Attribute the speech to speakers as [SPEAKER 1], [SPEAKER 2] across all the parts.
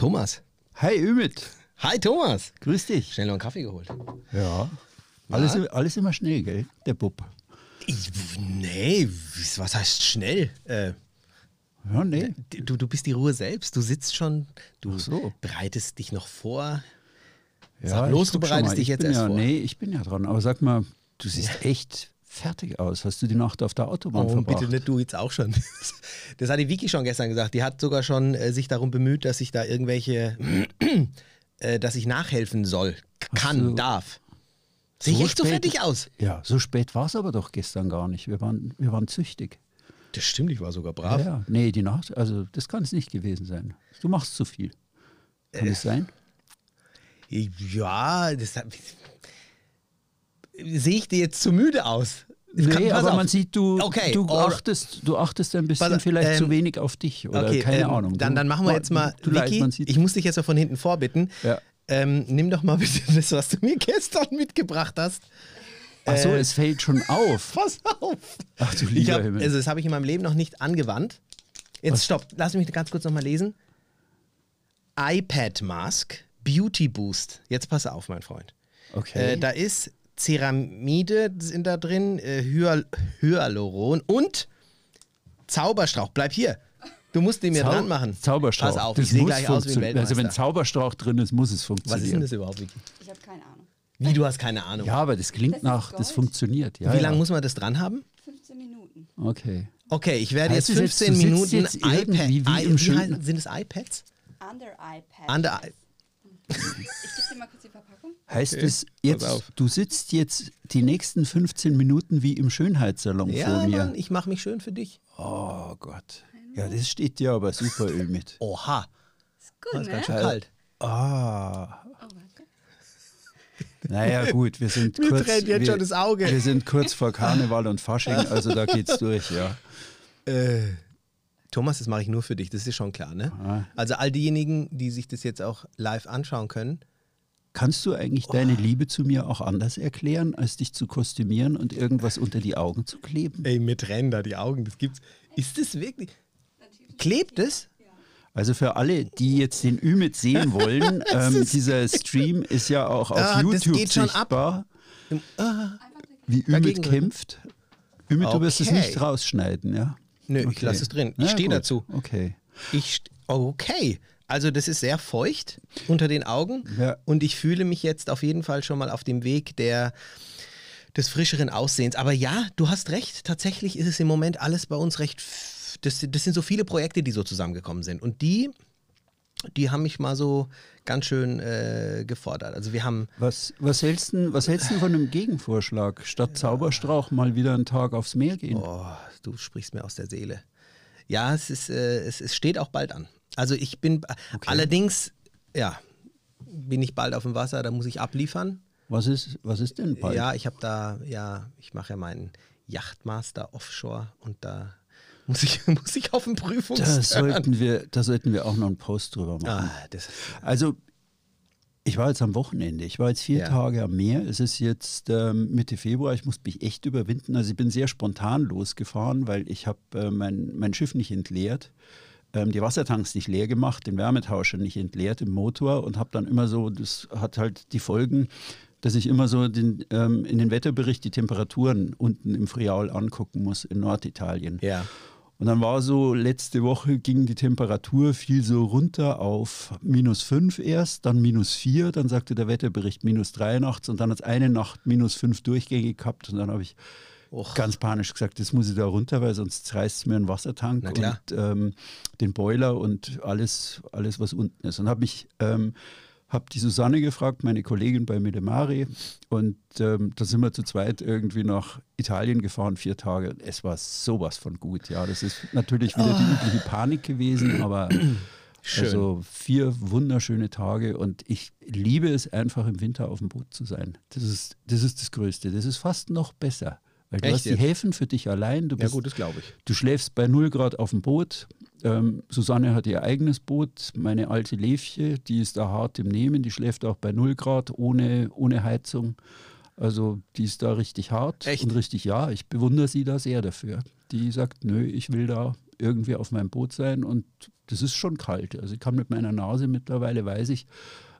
[SPEAKER 1] Thomas.
[SPEAKER 2] Hi Ümit.
[SPEAKER 1] Hi Thomas.
[SPEAKER 2] Grüß dich.
[SPEAKER 1] Schnell noch einen Kaffee geholt.
[SPEAKER 2] Ja. Alles, alles immer schnell, gell? Der Bub.
[SPEAKER 1] Ich, nee, was heißt schnell? Äh,
[SPEAKER 2] Ja, nee.
[SPEAKER 1] du, du bist die Ruhe selbst. Du sitzt schon, du
[SPEAKER 2] so.
[SPEAKER 1] bereitest dich noch vor.
[SPEAKER 2] Ja,
[SPEAKER 1] Sag bloß,
[SPEAKER 2] ich
[SPEAKER 1] du bereitest dich
[SPEAKER 2] Ich
[SPEAKER 1] jetzt erst
[SPEAKER 2] ja,
[SPEAKER 1] vor.
[SPEAKER 2] Nee, ich bin ja dran. Aber sag mal, du siehst echt fertig aus. Hast du die Nacht auf der Autobahn
[SPEAKER 1] Oh,
[SPEAKER 2] verbracht?
[SPEAKER 1] bitte nicht du jetzt auch schon. Das hat die Vicky schon gestern gesagt. Die hat sogar schon äh, sich darum bemüht, dass ich da irgendwelche, äh, dass ich nachhelfen soll, kann, darf. Sehe ich
[SPEAKER 2] So
[SPEAKER 1] echt so fertig aus?
[SPEAKER 2] Ja, so spät war es aber doch gestern gar nicht. Wir waren, wir waren züchtig.
[SPEAKER 1] Das stimmt, ich war sogar
[SPEAKER 2] Ja,
[SPEAKER 1] brav.
[SPEAKER 2] ja. Nee, die Nacht, also das kann es nicht gewesen sein. Du machst zu viel. Kann
[SPEAKER 1] Äh.
[SPEAKER 2] es sein?
[SPEAKER 1] Ich- Ja, das hat- sehe ich dir jetzt zu müde aus?
[SPEAKER 2] Nee,
[SPEAKER 1] Pass
[SPEAKER 2] aber
[SPEAKER 1] auf.
[SPEAKER 2] man sieht, du,
[SPEAKER 1] Okay,
[SPEAKER 2] du, achtest, du achtest ein bisschen
[SPEAKER 1] auf,
[SPEAKER 2] vielleicht
[SPEAKER 1] ähm,
[SPEAKER 2] zu wenig auf dich oder
[SPEAKER 1] Okay,
[SPEAKER 2] keine
[SPEAKER 1] ähm,
[SPEAKER 2] Ahnung.
[SPEAKER 1] Dann,
[SPEAKER 2] Du-
[SPEAKER 1] dann machen wir jetzt mal,
[SPEAKER 2] du leid,
[SPEAKER 1] Vicky,
[SPEAKER 2] sieht,
[SPEAKER 1] ich muss dich jetzt so von hinten vorbitten.
[SPEAKER 2] Ja.
[SPEAKER 1] Ähm, nimm doch mal bitte das, was du mir gestern mitgebracht hast.
[SPEAKER 2] Ach so,
[SPEAKER 1] äh,
[SPEAKER 2] es fällt schon auf.
[SPEAKER 1] Pass auf.
[SPEAKER 2] Ach du lieber
[SPEAKER 1] hab,
[SPEAKER 2] Himmel.
[SPEAKER 1] also das habe ich in meinem Leben noch nicht angewandt. Jetzt stopp, lass mich ganz kurz nochmal lesen. iPad Mask Beauty Boost. Jetzt pass auf, mein Freund.
[SPEAKER 2] Okay.
[SPEAKER 1] Äh, da ist Ceramide sind da drin, äh, Hyal Hyaluron und Zauberstrauch. Bleib hier. Du musst den mir
[SPEAKER 2] Zau-
[SPEAKER 1] dran machen.
[SPEAKER 2] Zauberstrauch.
[SPEAKER 1] Pass auf,
[SPEAKER 2] das
[SPEAKER 1] ich sehe
[SPEAKER 2] muss
[SPEAKER 1] gleich aus wie ein
[SPEAKER 2] funktionieren. Also wenn
[SPEAKER 1] Weltmeister.
[SPEAKER 2] Zauberstrauch drin ist, muss es
[SPEAKER 1] Was
[SPEAKER 2] funktionieren.
[SPEAKER 1] ist denn das überhaupt, Vicky?
[SPEAKER 3] Ich habe keine Ahnung.
[SPEAKER 1] Wie, du hast keine Ahnung.
[SPEAKER 2] Ja, aber das klingt
[SPEAKER 3] Das
[SPEAKER 2] nach, das funktioniert. Ja,
[SPEAKER 1] Wie
[SPEAKER 2] ja.
[SPEAKER 1] lange muss man das dran haben?
[SPEAKER 3] 15 Minuten.
[SPEAKER 2] Okay.
[SPEAKER 1] Okay, ich werde
[SPEAKER 2] Heißt
[SPEAKER 1] jetzt
[SPEAKER 2] es jetzt,
[SPEAKER 1] 15
[SPEAKER 2] du sitzt
[SPEAKER 1] Minuten
[SPEAKER 2] jetzt irgendwie wie
[SPEAKER 1] wie
[SPEAKER 2] schönen-
[SPEAKER 1] heißen- Sind es iPads?
[SPEAKER 3] Under iPad.
[SPEAKER 1] Under
[SPEAKER 3] Ich gebe dir mal kurz.
[SPEAKER 2] Heißt
[SPEAKER 1] Okay,
[SPEAKER 2] es jetzt, du sitzt jetzt die nächsten 15 Minuten wie im Schönheitssalon
[SPEAKER 1] Ja,
[SPEAKER 2] vor mir?
[SPEAKER 1] Mann, ich mache mich schön für dich.
[SPEAKER 2] Oh Gott. Ja, das steht dir aber super Öl mit.
[SPEAKER 1] Oha,
[SPEAKER 3] Ist gut,
[SPEAKER 1] das ist
[SPEAKER 3] ne?
[SPEAKER 1] ganz schön kalt.
[SPEAKER 2] Ah.
[SPEAKER 3] Oh.
[SPEAKER 2] Naja, gut, wir sind
[SPEAKER 1] Mir
[SPEAKER 2] kurz.
[SPEAKER 1] tränt jetzt
[SPEAKER 2] wir,
[SPEAKER 1] schon das Auge.
[SPEAKER 2] Wir sind kurz vor Karneval und Fasching, also da geht's durch, ja.
[SPEAKER 1] Äh, Thomas, das mache ich nur für dich, das ist schon klar, ne?
[SPEAKER 2] Ah.
[SPEAKER 1] Also all diejenigen, die sich das jetzt auch live anschauen können,
[SPEAKER 2] Kannst du eigentlich deine Liebe zu mir auch anders erklären, als dich zu kostümieren und irgendwas unter die Augen zu kleben?
[SPEAKER 1] ey, mir trennen da die Augen, das gibt's. Ist das wirklich? Klebt es?
[SPEAKER 2] Also für alle, die jetzt den Ümit sehen wollen, ähm, dieser Stream ist ja auch auf
[SPEAKER 1] Ah, das
[SPEAKER 2] YouTube
[SPEAKER 1] geht schon ab.
[SPEAKER 2] sichtbar,
[SPEAKER 1] Ah,
[SPEAKER 2] wie Ümit kämpft. Ümit, du wirst es
[SPEAKER 1] Okay.
[SPEAKER 2] nicht rausschneiden, ja?
[SPEAKER 1] Nö, ich
[SPEAKER 2] Okay.
[SPEAKER 1] lasse es drin. Ich
[SPEAKER 2] Na
[SPEAKER 1] stehe dazu.
[SPEAKER 2] Okay.
[SPEAKER 1] Ich st okay. Also das ist sehr feucht unter den Augen
[SPEAKER 2] Ja.
[SPEAKER 1] und ich fühle mich jetzt auf jeden Fall schon mal auf dem Weg der des frischeren Aussehens. Aber ja, du hast recht. Tatsächlich ist es im Moment alles bei uns recht. Das, das sind so viele Projekte, die so zusammengekommen sind und die, die haben mich mal so ganz schön äh, gefordert. Also wir haben
[SPEAKER 2] Was, was, hältst du, was hältst du von einem Gegenvorschlag? Statt Zauberstrauch mal wieder einen Tag aufs Meer gehen?
[SPEAKER 1] Oh, du sprichst mir aus der Seele. Ja, es, ist, äh, es, es steht auch bald an. Also ich bin allerdings, ja, bin ich bald auf dem Wasser, da muss ich abliefern.
[SPEAKER 2] Was ist, was ist denn bald?
[SPEAKER 1] Ja, ich habe da, ja, ich mache ja meinen Yachtmaster Offshore und da muss ich, muss ich auf den
[SPEAKER 2] da,
[SPEAKER 1] Prüfungsturn.
[SPEAKER 2] sollten wir, da sollten wir auch noch einen Post drüber machen.
[SPEAKER 1] Ah, das,
[SPEAKER 2] Also, ich war jetzt am Wochenende. Ich war jetzt vier
[SPEAKER 1] Ja.
[SPEAKER 2] Tage am Meer. Es ist jetzt ähm, Mitte Februar. Ich muss mich echt überwinden. Also, ich bin sehr spontan losgefahren, weil ich habe äh, mein, mein Schiff nicht entleert. Ähm, die Wassertanks nicht leer gemacht, den Wärmetauscher nicht entleert im Motor und habe dann immer so, das hat halt die Folgen, dass ich immer so den, ähm, in den Wetterbericht die Temperaturen unten im Friaul angucken muss in Norditalien.
[SPEAKER 1] ja.
[SPEAKER 2] Und dann war so, letzte Woche ging die Temperatur viel so runter auf minus 5 erst, dann minus 4, dann sagte der Wetterbericht minus 3 nachts und dann hat es eine Nacht minus 5 Durchgänge gehabt und dann habe ich
[SPEAKER 1] Och.
[SPEAKER 2] ganz panisch gesagt, das muss ich da runter, weil sonst zerreißt es mir einen Wassertank und ähm, den Boiler und alles, alles, was unten ist. Und habe mich ähm, habe die Susanne gefragt, meine Kollegin bei Medemari. Und ähm, da sind wir zu zweit irgendwie nach Italien gefahren, vier Tage. Es war sowas von gut. Ja, das ist natürlich wieder die übliche Panik gewesen, aber
[SPEAKER 1] Schön.
[SPEAKER 2] also vier wunderschöne Tage und ich liebe es einfach im Winter auf dem Boot zu sein. Das ist das, ist das Größte. Das ist fast noch besser. Weil du
[SPEAKER 1] Echt
[SPEAKER 2] hast die
[SPEAKER 1] jetzt?
[SPEAKER 2] Häfen für dich allein. Du
[SPEAKER 1] ja
[SPEAKER 2] bist
[SPEAKER 1] gut, das glaube ich.
[SPEAKER 2] Du schläfst bei 0 Grad auf dem Boot. Ähm, Susanne hat ihr eigenes Boot. Meine alte Levche, die ist da hart im Nehmen. Die schläft auch bei 0 Grad ohne, ohne Heizung. Also die ist da richtig hart
[SPEAKER 1] Echt?
[SPEAKER 2] und richtig ja. Ich bewundere sie da sehr dafür. Die sagt, nö, ich will da, irgendwie auf meinem Boot sein und das ist schon kalt. Also ich kann mit meiner Nase mittlerweile, weiß ich,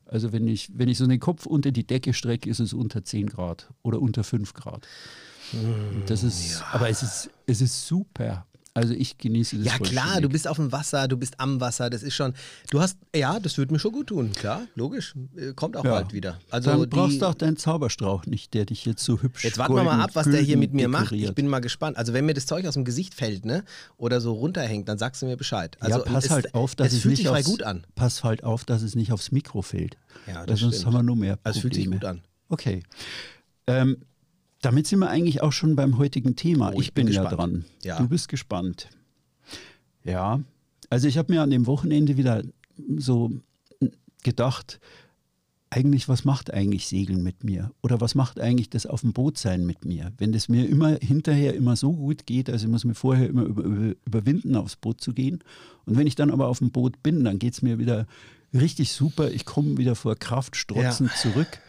[SPEAKER 2] also wenn ich, wenn ich so den Kopf unter die Decke strecke, ist es unter 10 Grad oder unter 5 Grad. Das ist, aber es ist, es ist super. Also ich genieße das
[SPEAKER 1] Ja klar, du bist auf dem Wasser, du bist am Wasser, das ist schon, du hast, ja, das würde mir schon gut tun, klar, logisch, Äh, kommt auch
[SPEAKER 2] Ja.
[SPEAKER 1] bald wieder. Also
[SPEAKER 2] Dann brauchst du auch deinen Zauberstrauch nicht, der dich jetzt so hübsch
[SPEAKER 1] Jetzt warten wir mal ab, was der hier mit mir macht. Ich
[SPEAKER 2] dekoriert.
[SPEAKER 1] bin mal gespannt. Also wenn mir das Zeug aus dem Gesicht fällt, ne, oder so runterhängt, dann sagst du mir Bescheid. Also
[SPEAKER 2] ja, pass
[SPEAKER 1] es,
[SPEAKER 2] halt auf, dass
[SPEAKER 1] es
[SPEAKER 2] es
[SPEAKER 1] fühlt
[SPEAKER 2] nicht
[SPEAKER 1] sich
[SPEAKER 2] aufs,
[SPEAKER 1] gut an.
[SPEAKER 2] Pass halt auf, dass es nicht aufs Mikro fällt.
[SPEAKER 1] Ja,
[SPEAKER 2] Weil
[SPEAKER 1] das
[SPEAKER 2] sonst
[SPEAKER 1] stimmt.
[SPEAKER 2] haben wir nur mehr Probleme.
[SPEAKER 1] Also es fühlt sich gut an.
[SPEAKER 2] Okay. Ähm, damit sind wir eigentlich auch schon beim heutigen Thema.
[SPEAKER 1] Oh,
[SPEAKER 2] ich,
[SPEAKER 1] ich bin
[SPEAKER 2] bin, ja dran.
[SPEAKER 1] Ja.
[SPEAKER 2] Du bist gespannt. Ja, also ich habe mir an dem Wochenende wieder so gedacht, eigentlich, was macht eigentlich Segeln mit mir? Oder was macht eigentlich das auf dem Boot sein mit mir? Wenn das mir immer hinterher immer so gut geht, also ich muss mir vorher immer über, über, überwinden, aufs Boot zu gehen. Und wenn ich dann aber auf dem Boot bin, dann geht es mir wieder richtig super. Ich komme wieder vor Kraft strotzend zurück.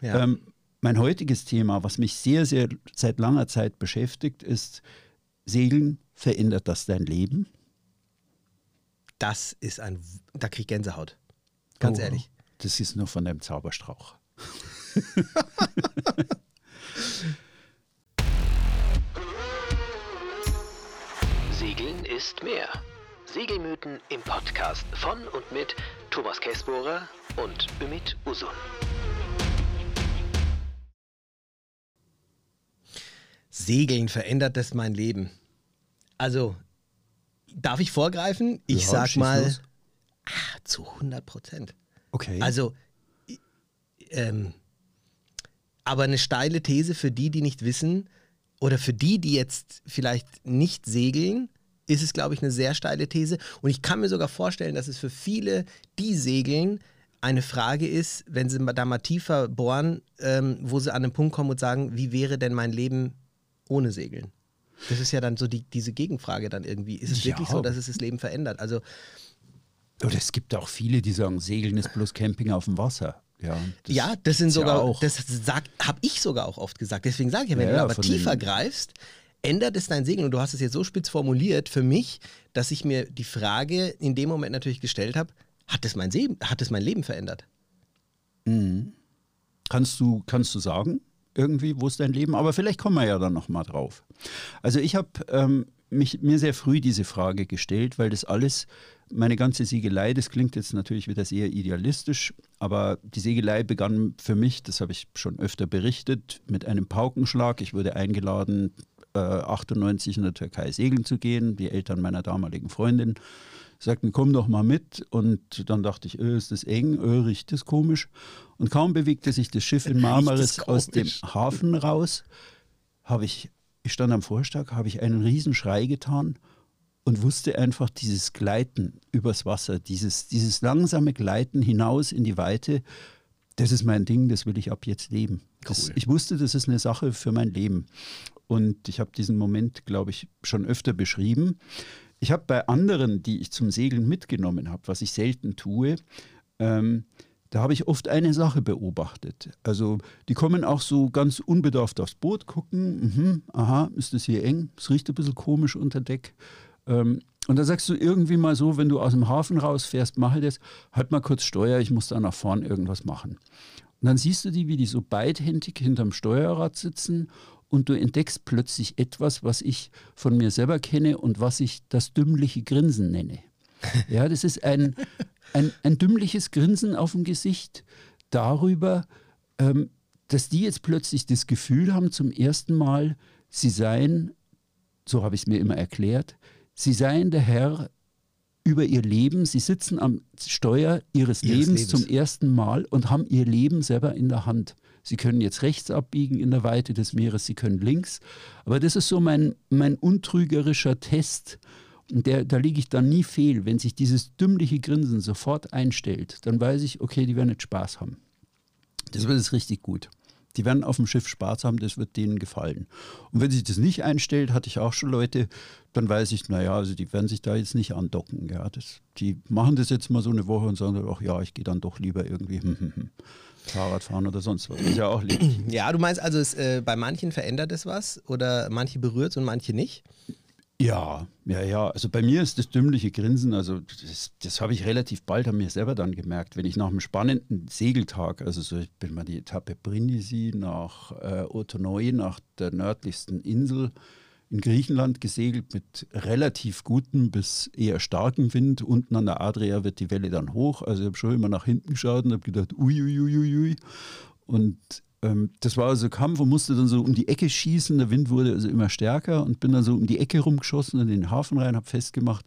[SPEAKER 1] Ja.
[SPEAKER 2] Ähm, mein heutiges Thema, was mich sehr, sehr seit langer Zeit beschäftigt, ist Segeln, verändert das dein Leben?
[SPEAKER 1] Das ist ein, da krieg ich Gänsehaut. Ganz
[SPEAKER 2] Oh,
[SPEAKER 1] ehrlich.
[SPEAKER 2] Das ist nur von deinem Zauberstrauch.
[SPEAKER 4] Segeln ist mehr. Segelmythen im Podcast von und mit Thomas Kessbohrer und Ümit Usun.
[SPEAKER 1] Segeln verändert das mein Leben. Also, darf ich vorgreifen? Ich
[SPEAKER 2] Ja,
[SPEAKER 1] sag mal ah, zu 100 Prozent.
[SPEAKER 2] Okay.
[SPEAKER 1] Also, ähm, aber eine steile These für die, die nicht wissen, oder für die, die jetzt vielleicht nicht segeln, ist es, glaube ich, eine sehr steile These. Und ich kann mir sogar vorstellen, dass es für viele, die segeln, eine Frage ist, wenn sie da mal tiefer bohren, ähm, wo sie an den Punkt kommen und sagen, wie wäre denn mein Leben ohne Segeln? Das ist ja dann so die, diese Gegenfrage dann irgendwie. Ist es
[SPEAKER 2] Ja.
[SPEAKER 1] wirklich so, dass es das Leben verändert? Also,
[SPEAKER 2] Oder es gibt auch viele, die sagen, Segeln ist bloß Camping auf dem Wasser. Ja, das
[SPEAKER 1] ja, das sind
[SPEAKER 2] gibt's ja
[SPEAKER 1] sogar,
[SPEAKER 2] auch.
[SPEAKER 1] das habe ich sogar auch oft gesagt. Deswegen sage ich ja, wenn
[SPEAKER 2] Ja,
[SPEAKER 1] du aber tiefer greifst, ändert es dein Segeln. Und du hast es jetzt so spitz formuliert für mich, dass ich mir die Frage in dem Moment natürlich gestellt habe, hat es mein, Leben, hat es mein Leben verändert?
[SPEAKER 2] Kannst du, kannst du sagen, irgendwie, wo ist dein Leben? Aber vielleicht kommen wir ja dann nochmal drauf. Also ich habe ähm, mir sehr früh diese Frage gestellt, weil das alles, meine ganze Segelei, das klingt jetzt natürlich wieder sehr idealistisch, aber die Segelei begann für mich, das habe ich schon öfter berichtet, mit einem Paukenschlag. Ich wurde eingeladen, äh, 98 in der Türkei segeln zu gehen. Die Eltern meiner damaligen Freundin sagten, komm doch mal mit. Und dann dachte ich, öh, ist das eng, öh, riecht das komisch. Und kaum bewegte sich das Schiff in Marmaris aus dem? Hafen raus, habe ich, ich stand am Vorstag, habe ich einen Riesenschrei getan und wusste einfach dieses Gleiten übers Wasser, dieses, dieses langsame Gleiten hinaus in die Weite, das ist mein Ding, das will ich ab jetzt leben. Das,
[SPEAKER 1] Cool.
[SPEAKER 2] ich wusste, das ist eine Sache für mein Leben. Und ich habe diesen Moment, glaube ich, schon öfter beschrieben. Ich habe bei anderen, die ich zum Segeln mitgenommen habe, was ich selten tue, ähm, da habe ich oft eine Sache beobachtet. Also die kommen auch so ganz unbedarft aufs Boot, gucken, mhm, aha, ist das hier eng, es riecht ein bisschen komisch unter Deck. Ähm, und da sagst du irgendwie mal so, wenn du aus dem Hafen rausfährst, mache das, halt mal kurz Steuer, ich muss da nach vorn irgendwas machen. Und dann siehst du die, wie die so beidhändig hinterm Steuerrad sitzen und du entdeckst plötzlich etwas, was ich von mir selber kenne und was ich das dümmliche Grinsen nenne. Ja, das ist ein, ein, ein dümmliches Grinsen auf dem Gesicht darüber, ähm, dass die jetzt plötzlich das Gefühl haben, zum ersten Mal, sie seien, so habe ich es mir immer erklärt, sie seien der Herr über ihr Leben, sie sitzen am Steuer ihres,
[SPEAKER 1] Ihres
[SPEAKER 2] Lebens,
[SPEAKER 1] Lebens.
[SPEAKER 2] zum ersten Mal und haben ihr Leben selber in der Hand. Sie können jetzt rechts abbiegen in der Weite des Meeres, sie können links. Aber das ist so mein, mein untrügerischer Test. Der, da liege ich dann nie fehl. Wenn sich dieses dümmliche Grinsen sofort einstellt, dann weiß ich, okay, die werden jetzt Spaß haben. Das wird jetzt richtig gut. Die werden auf dem Schiff Spaß haben, das wird denen gefallen. Und wenn sich das nicht einstellt, hatte ich auch schon Leute, dann weiß ich, naja, also die werden sich da jetzt nicht andocken. Ja, das, die machen das jetzt mal so eine Woche und sagen, ach ja, ich gehe dann doch lieber irgendwie hm, hm, hm, Fahrrad fahren oder sonst was. Ist ja auch legitim.
[SPEAKER 1] Ja, du meinst also, es, äh, bei manchen verändert es was oder manche berührt es und manche nicht?
[SPEAKER 2] Ja, ja, ja. Also bei mir ist das dümmliche Grinsen, also das, das habe ich relativ bald an mir selber dann gemerkt, wenn ich nach einem spannenden Segeltag, also so, ich bin mal die Etappe Brindisi nach äh, Otonoi, nach der nördlichsten Insel in Griechenland gesegelt mit relativ gutem bis eher starkem Wind. Unten an der Adria wird die Welle dann hoch. Also ich habe schon immer nach hinten geschaut und habe gedacht, uiuiuiui. Ui, ui, ui. Und ähm, das war also Kampf und musste dann so um die Ecke schießen. Der Wind wurde also immer stärker und bin dann so um die Ecke rumgeschossen in den Hafen rein, habe festgemacht.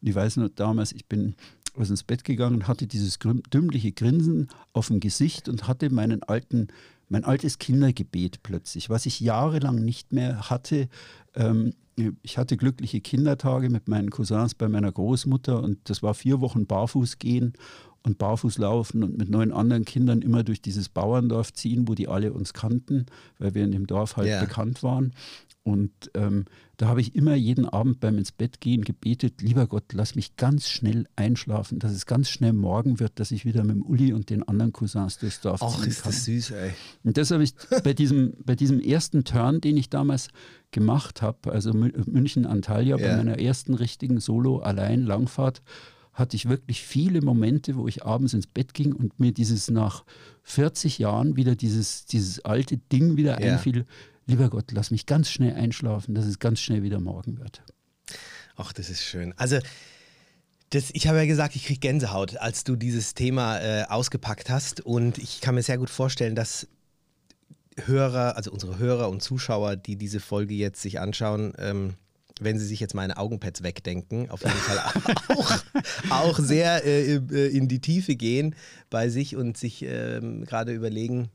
[SPEAKER 2] Und ich weiß noch damals, ich bin also ins Bett gegangen hatte dieses dümmliche Grinsen auf dem Gesicht und hatte meinen alten, mein altes Kindergebet plötzlich, was ich jahrelang nicht mehr hatte. Ähm, ich hatte glückliche Kindertage mit meinen Cousins bei meiner Großmutter und das war vier Wochen barfuß gehen und barfuß laufen und mit neun anderen Kindern immer durch dieses Bauerndorf ziehen, wo die alle uns kannten, weil wir in dem Dorf halt ja. bekannt waren. Und ähm, da habe ich immer jeden Abend beim ins Bett gehen gebetet, lieber Gott, lass mich ganz schnell einschlafen, dass es ganz schnell morgen wird, dass ich wieder mit dem Uli und den anderen Cousins durchs Dorf
[SPEAKER 1] Och, ziehen ist kann. das süß, ey.
[SPEAKER 2] Und das habe ich bei diesem, bei diesem ersten Turn, den ich damals gemacht habe, also München-Antalya, ja. bei meiner ersten richtigen Solo-Allein-Langfahrt, hatte ich wirklich viele Momente, wo ich abends ins Bett ging und mir dieses nach 40 Jahren wieder dieses, dieses alte Ding wieder ja. einfiel. Lieber Gott, lass mich ganz schnell einschlafen, dass es ganz schnell wieder morgen wird.
[SPEAKER 1] Ach, das ist schön. Also, das, ich habe ja gesagt, ich kriege Gänsehaut, als du dieses Thema äh, ausgepackt hast. Und ich kann mir sehr gut vorstellen, dass Hörer, also unsere Hörer und Zuschauer, die diese Folge jetzt sich anschauen, ähm, wenn Sie sich jetzt meine Augenpads wegdenken, auf jeden Fall auch, auch sehr äh, äh, in die Tiefe gehen bei sich und sich ähm, gerade überlegen,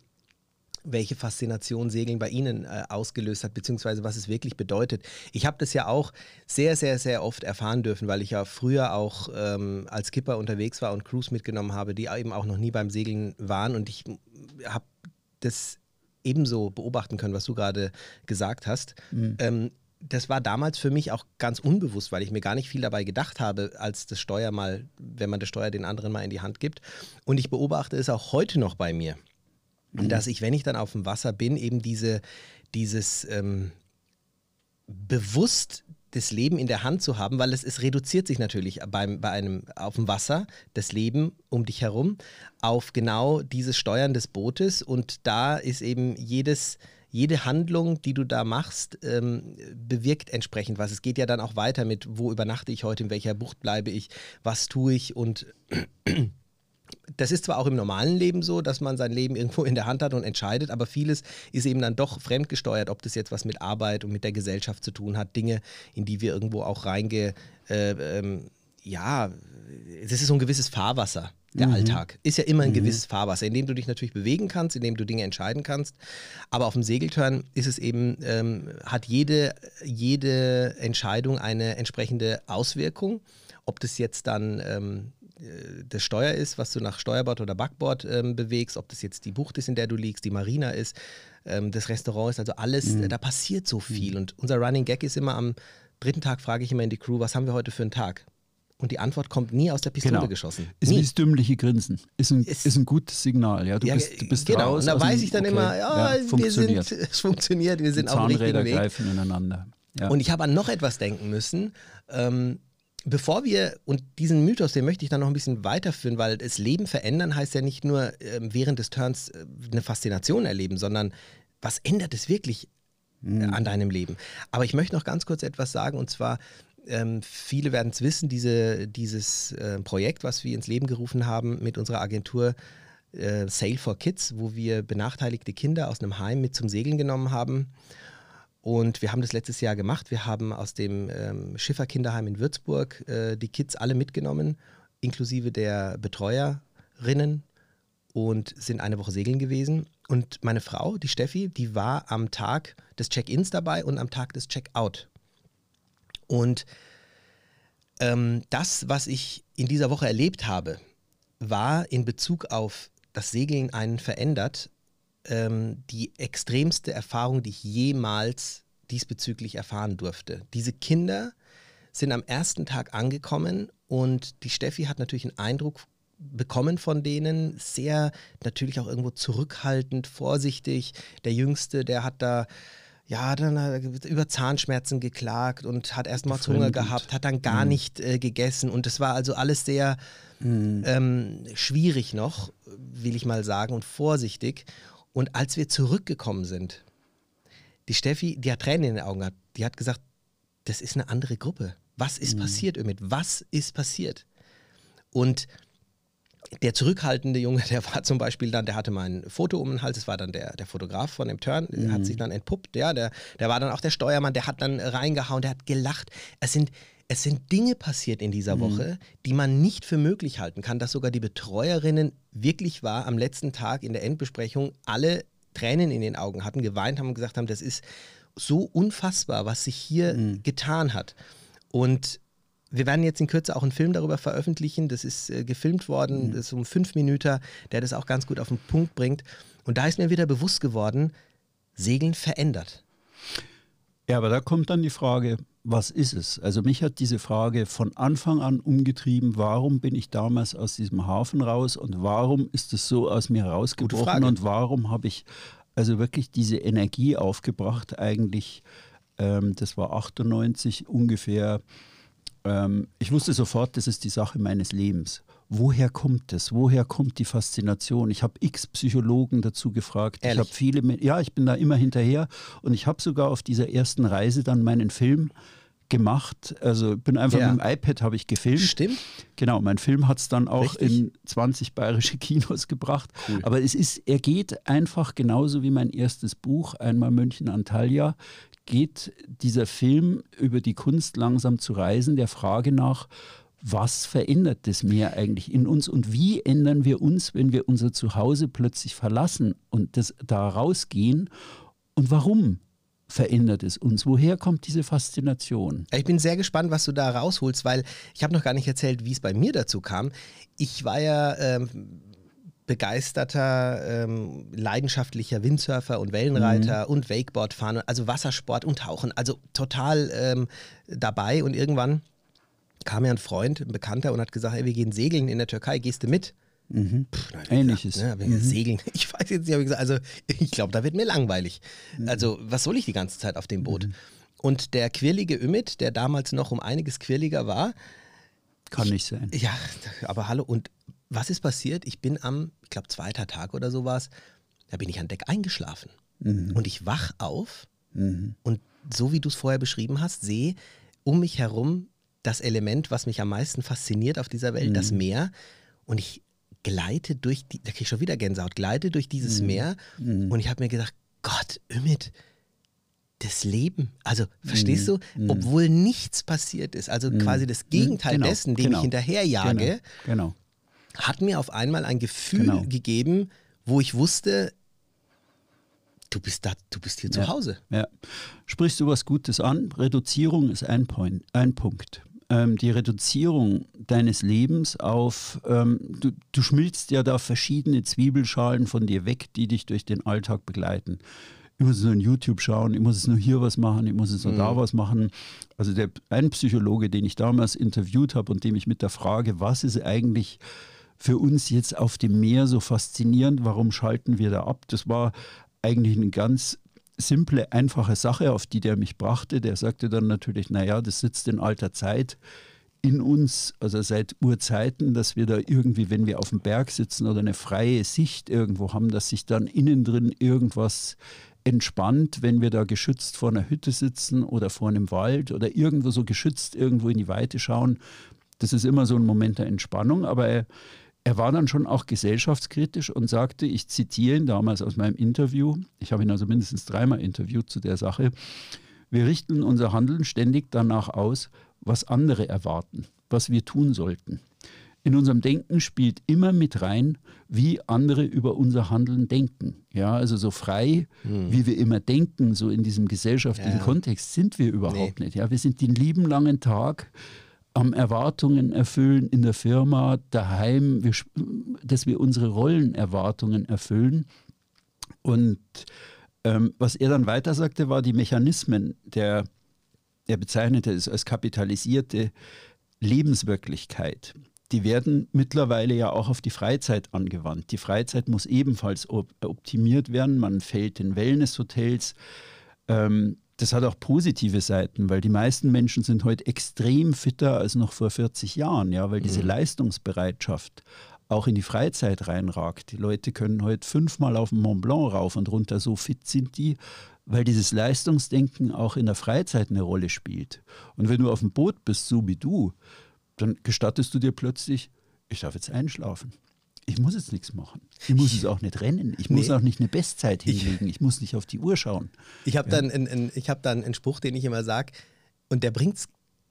[SPEAKER 1] welche Faszination Segeln bei Ihnen äh, ausgelöst hat, beziehungsweise was es wirklich bedeutet. Ich habe das ja auch sehr, sehr, sehr oft erfahren dürfen, weil ich ja früher auch ähm, als Skipper unterwegs war und Crews mitgenommen habe, die eben auch noch nie beim Segeln waren. Und ich habe das ebenso beobachten können, was du gerade gesagt hast. Mhm. Ähm, das war damals für mich auch ganz unbewusst, weil ich mir gar nicht viel dabei gedacht habe, als das Steuer mal, wenn man das Steuer den anderen mal in die Hand gibt. Und ich beobachte es auch heute noch bei mir, mhm. dass ich, wenn ich dann auf dem Wasser bin, eben diese, dieses ähm, bewusst das Leben in der Hand zu haben, weil es, es reduziert sich natürlich beim, bei einem auf dem Wasser, das Leben um dich herum, auf genau dieses Steuern des Bootes und da ist eben jedes jede Handlung, die du da machst, ähm, bewirkt entsprechend was. Es geht ja dann auch weiter mit, wo übernachte ich heute, in welcher Bucht bleibe ich, was tue ich und das ist zwar auch im normalen Leben so, dass man sein Leben irgendwo in der Hand hat und entscheidet, aber vieles ist eben dann doch fremdgesteuert, ob das jetzt was mit Arbeit und mit der Gesellschaft zu tun hat, Dinge, in die wir irgendwo auch reinge, äh, ähm, ja, es ist so ein gewisses Fahrwasser der mhm. Alltag. Ist ja immer ein mhm. gewisses Fahrwasser, in dem du dich natürlich bewegen kannst, in dem du Dinge entscheiden kannst. Aber auf dem Segeltörn ist es eben, ähm, hat jede, jede Entscheidung eine entsprechende Auswirkung. Ob das jetzt dann ähm, äh, das Steuer ist, was du nach Steuerbord oder Backbord ähm, bewegst, ob das jetzt die Bucht ist, in der du liegst, die Marina ist, ähm, das Restaurant ist, also alles, mhm. da passiert so viel. Mhm. Und unser Running Gag ist immer am dritten Tag, frage ich immer in die Crew, was haben wir heute für einen Tag? und die Antwort kommt nie aus der Pistole genau. geschossen.
[SPEAKER 2] Ist wie das dümmliche Grinsen. Ist ein, ist, ist ein gutes Signal. Ja, du
[SPEAKER 1] ja,
[SPEAKER 2] bist, du bist
[SPEAKER 1] genau.
[SPEAKER 2] raus.
[SPEAKER 1] Und da weiß ich dann okay. immer, ja, ja funktioniert. Sind, es funktioniert, wir sind auf dem richtigen Weg.
[SPEAKER 2] greifen ineinander.
[SPEAKER 1] Ja. Und ich habe an noch etwas denken müssen. Ähm, bevor wir, und diesen Mythos, den möchte ich dann noch ein bisschen weiterführen, weil das Leben verändern heißt ja nicht nur ähm, während des Turns äh, eine Faszination erleben, sondern was ändert es wirklich mhm. an deinem Leben? Aber ich möchte noch ganz kurz etwas sagen, und zwar ähm, viele werden es wissen, diese, dieses äh, Projekt, was wir ins Leben gerufen haben mit unserer Agentur äh, Sail for Kids, wo wir benachteiligte Kinder aus einem Heim mit zum Segeln genommen haben. Und wir haben das letztes Jahr gemacht. Wir haben aus dem ähm, Schifferkinderheim in Würzburg äh, die Kids alle mitgenommen, inklusive der Betreuerinnen und sind eine Woche segeln gewesen. Und meine Frau, die Steffi, die war am Tag des Check-ins dabei und am Tag des Check-out. Und ähm, das, was ich in dieser Woche erlebt habe, war in Bezug auf das Segeln einen verändert, ähm, die extremste Erfahrung, die ich jemals diesbezüglich erfahren durfte. Diese Kinder sind am ersten Tag angekommen und die Steffi hat natürlich einen Eindruck bekommen von denen, sehr natürlich auch irgendwo zurückhaltend, vorsichtig. Der Jüngste, der hat da ja, dann er über Zahnschmerzen geklagt und hat erstmal Hunger gehabt, hat dann gar nicht äh, gegessen und es war also alles sehr ähm, schwierig noch, will ich mal sagen, und vorsichtig. Und als wir zurückgekommen sind, die Steffi, die hat Tränen in den Augen gehabt, die hat gesagt, das ist eine andere Gruppe. Was ist passiert, Ümit? Was ist passiert? Und der zurückhaltende Junge, der war zum Beispiel dann, der hatte mal ein Foto um den Hals, das war dann der, der Fotograf von dem Turn, der hat sich dann entpuppt, ja, der, der war dann auch der Steuermann, der hat dann reingehauen, der hat gelacht. Es sind, es sind Dinge passiert in dieser Woche, die man nicht für möglich halten kann, dass sogar die Betreuerinnen wirklich war am letzten Tag in der Endbesprechung alle Tränen in den Augen hatten, geweint haben und gesagt haben, das ist so unfassbar, was sich hier getan hat. Und wir werden jetzt in Kürze auch einen Film darüber veröffentlichen. Das ist äh, gefilmt worden, das ist um fünf Minuten, der das auch ganz gut auf den Punkt bringt. Und da ist mir wieder bewusst geworden, Segeln verändert.
[SPEAKER 2] Ja, aber da kommt dann die Frage, was ist es? Also mich hat diese Frage von Anfang an umgetrieben, warum bin ich damals aus diesem Hafen raus und warum ist es so aus mir rausgebrochen und warum habe ich also wirklich diese Energie aufgebracht eigentlich, ähm, das war 98 ungefähr, ähm, ich wusste sofort, das ist die Sache meines Lebens. Woher kommt das? Woher kommt die Faszination? Ich habe x Psychologen dazu gefragt.
[SPEAKER 1] Ehrlich?
[SPEAKER 2] Ich habe viele, ja, ich bin da immer hinterher und ich habe sogar auf dieser ersten Reise dann meinen Film gemacht. Also bin einfach
[SPEAKER 1] Ja.
[SPEAKER 2] mit dem iPad habe ich gefilmt.
[SPEAKER 1] Stimmt?
[SPEAKER 2] Genau, mein Film hat es dann auch
[SPEAKER 1] Richtig?
[SPEAKER 2] in 20 bayerische Kinos gebracht. Aber es ist, er geht einfach genauso wie mein erstes Buch, einmal München Antalya, geht dieser Film über die Kunst langsam zu reisen, der Frage nach, was verändert das Meer eigentlich in uns und wie ändern wir uns, wenn wir unser Zuhause plötzlich verlassen und das da rausgehen und warum verändert es uns? Woher kommt diese Faszination?
[SPEAKER 1] Ich bin sehr gespannt, was du da rausholst, weil ich habe noch gar nicht erzählt, wie es bei mir dazu kam. Ich war ja ähm, begeisterter, ähm, leidenschaftlicher Windsurfer und Wellenreiter und Wakeboardfahren, also Wassersport und Tauchen, also total ähm, dabei. Und irgendwann kam ja ein Freund, ein Bekannter und hat gesagt, hey, wir gehen segeln in der Türkei, gehst du mit? Pff, hab ich
[SPEAKER 2] Ähnliches.
[SPEAKER 1] Gesagt, ne, ich gesagt, Segeln. Ich weiß jetzt nicht, habe ich gesagt, also ich glaube, da wird mir langweilig. Also was soll ich die ganze Zeit auf dem Boot? Und der quirlige Ümit, der damals noch um einiges quirliger war,
[SPEAKER 2] Kann nicht sein.
[SPEAKER 1] ja, aber hallo, und was ist passiert? Ich bin am, ich glaube, zweiter Tag oder so war es, da bin ich an Deck eingeschlafen. Und ich wach auf und so wie du es vorher beschrieben hast, sehe um mich herum das Element, was mich am meisten fasziniert auf dieser Welt, das Meer. Und ich gleite durch die, da kriege ich schon wieder Gänsehaut, gleite durch dieses Meer und ich habe mir gedacht, Gott, Ümit, das Leben. Also, verstehst du? Obwohl nichts passiert ist, also quasi das Gegenteil
[SPEAKER 2] Genau,
[SPEAKER 1] dessen, dem
[SPEAKER 2] genau.
[SPEAKER 1] ich hinterherjage,
[SPEAKER 2] Genau. genau.
[SPEAKER 1] hat mir auf einmal ein Gefühl
[SPEAKER 2] Genau.
[SPEAKER 1] gegeben, wo ich wusste, du bist da, du bist hier zu
[SPEAKER 2] Ja.
[SPEAKER 1] Hause.
[SPEAKER 2] Ja. Sprichst du was Gutes an? Reduzierung ist ein, Point, ein Punkt. Ähm, die Reduzierung deines Lebens auf, ähm, du, du schmilzt ja da verschiedene Zwiebelschalen von dir weg, die dich durch den Alltag begleiten. Ich muss nur in YouTube schauen, ich muss es nur hier was machen, ich muss es nur da was machen. Also der, ein Psychologe, den ich damals interviewt habe und dem ich mit der Frage, was ist eigentlich für uns jetzt auf dem Meer so faszinierend, warum schalten wir da ab? Das war eigentlich eine ganz simple, einfache Sache, auf die der mich brachte. Der sagte dann natürlich, naja, das sitzt in alter Zeit in uns, also seit Urzeiten, dass wir da irgendwie, wenn wir auf dem Berg sitzen oder eine freie Sicht irgendwo haben, dass sich dann innen drin irgendwas entspannt, wenn wir da geschützt vor einer Hütte sitzen oder vor einem Wald oder irgendwo so geschützt irgendwo in die Weite schauen. Das ist immer so ein Moment der Entspannung, aber er, war dann schon auch gesellschaftskritisch und sagte, ich zitiere ihn damals aus meinem Interview, ich habe ihn also mindestens dreimal interviewt zu der Sache, wir richten unser Handeln ständig danach aus, was andere erwarten, was wir tun sollten. In unserem Denken spielt immer mit rein, wie andere über unser Handeln denken. Ja, also so frei, wie wir immer denken, so in diesem gesellschaftlichen
[SPEAKER 1] Ja.
[SPEAKER 2] Kontext sind wir überhaupt nicht. Ja, wir sind den lieben langen Tag am Erwartungen erfüllen in der Firma, daheim, wir, dass wir unsere Rollenerwartungen erfüllen. Und ähm, was er dann weiter sagte, war die Mechanismen der, er bezeichnete es als kapitalisierte Lebenswirklichkeit. Die werden mittlerweile ja auch auf die Freizeit angewandt. Die Freizeit muss ebenfalls op optimiert werden. Man fällt in Wellnesshotels ähm, das hat auch positive Seiten, weil die meisten Menschen sind heute extrem fitter als noch vor 40 Jahren, ja, weil diese Leistungsbereitschaft auch in die Freizeit reinragt. Die Leute können heute fünfmal auf den Mont Blanc rauf und runter, so fit sind die, weil dieses Leistungsdenken auch in der Freizeit eine Rolle spielt. Und wenn du auf dem Boot bist, so wie du, dann gestattest du dir plötzlich, ich darf jetzt einschlafen. Ich muss jetzt nichts machen. Ich muss es auch nicht rennen. Ich muss
[SPEAKER 1] Nee.
[SPEAKER 2] auch nicht eine Bestzeit hinlegen. Ich muss nicht auf die Uhr schauen.
[SPEAKER 1] Ich habe dann, einen- einen- ich hab dann einen Spruch, den ich immer sage, und der bringt es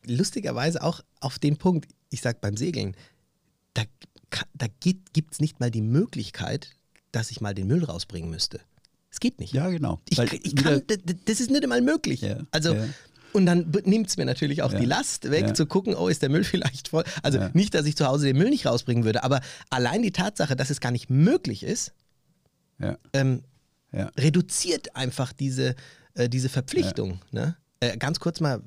[SPEAKER 1] lustigerweise auch auf den Punkt. Ich sage beim Segeln, da, da gibt es nicht mal die Möglichkeit, dass ich mal den Müll rausbringen müsste. Es geht nicht.
[SPEAKER 2] Ja, genau.
[SPEAKER 1] Ich, ich kann, das ist nicht einmal möglich.
[SPEAKER 2] Ja,
[SPEAKER 1] Also,
[SPEAKER 2] ja.
[SPEAKER 1] Und dann nimmt es mir natürlich auch
[SPEAKER 2] Ja,
[SPEAKER 1] die Last weg,
[SPEAKER 2] ja.
[SPEAKER 1] zu gucken, oh, ist der Müll vielleicht voll. Also
[SPEAKER 2] Ja.
[SPEAKER 1] nicht, dass ich zu Hause den Müll nicht rausbringen würde, aber allein die Tatsache, dass es gar nicht möglich ist, ähm, reduziert einfach diese, äh, diese Verpflichtung. Ne? Äh, ganz kurz mal,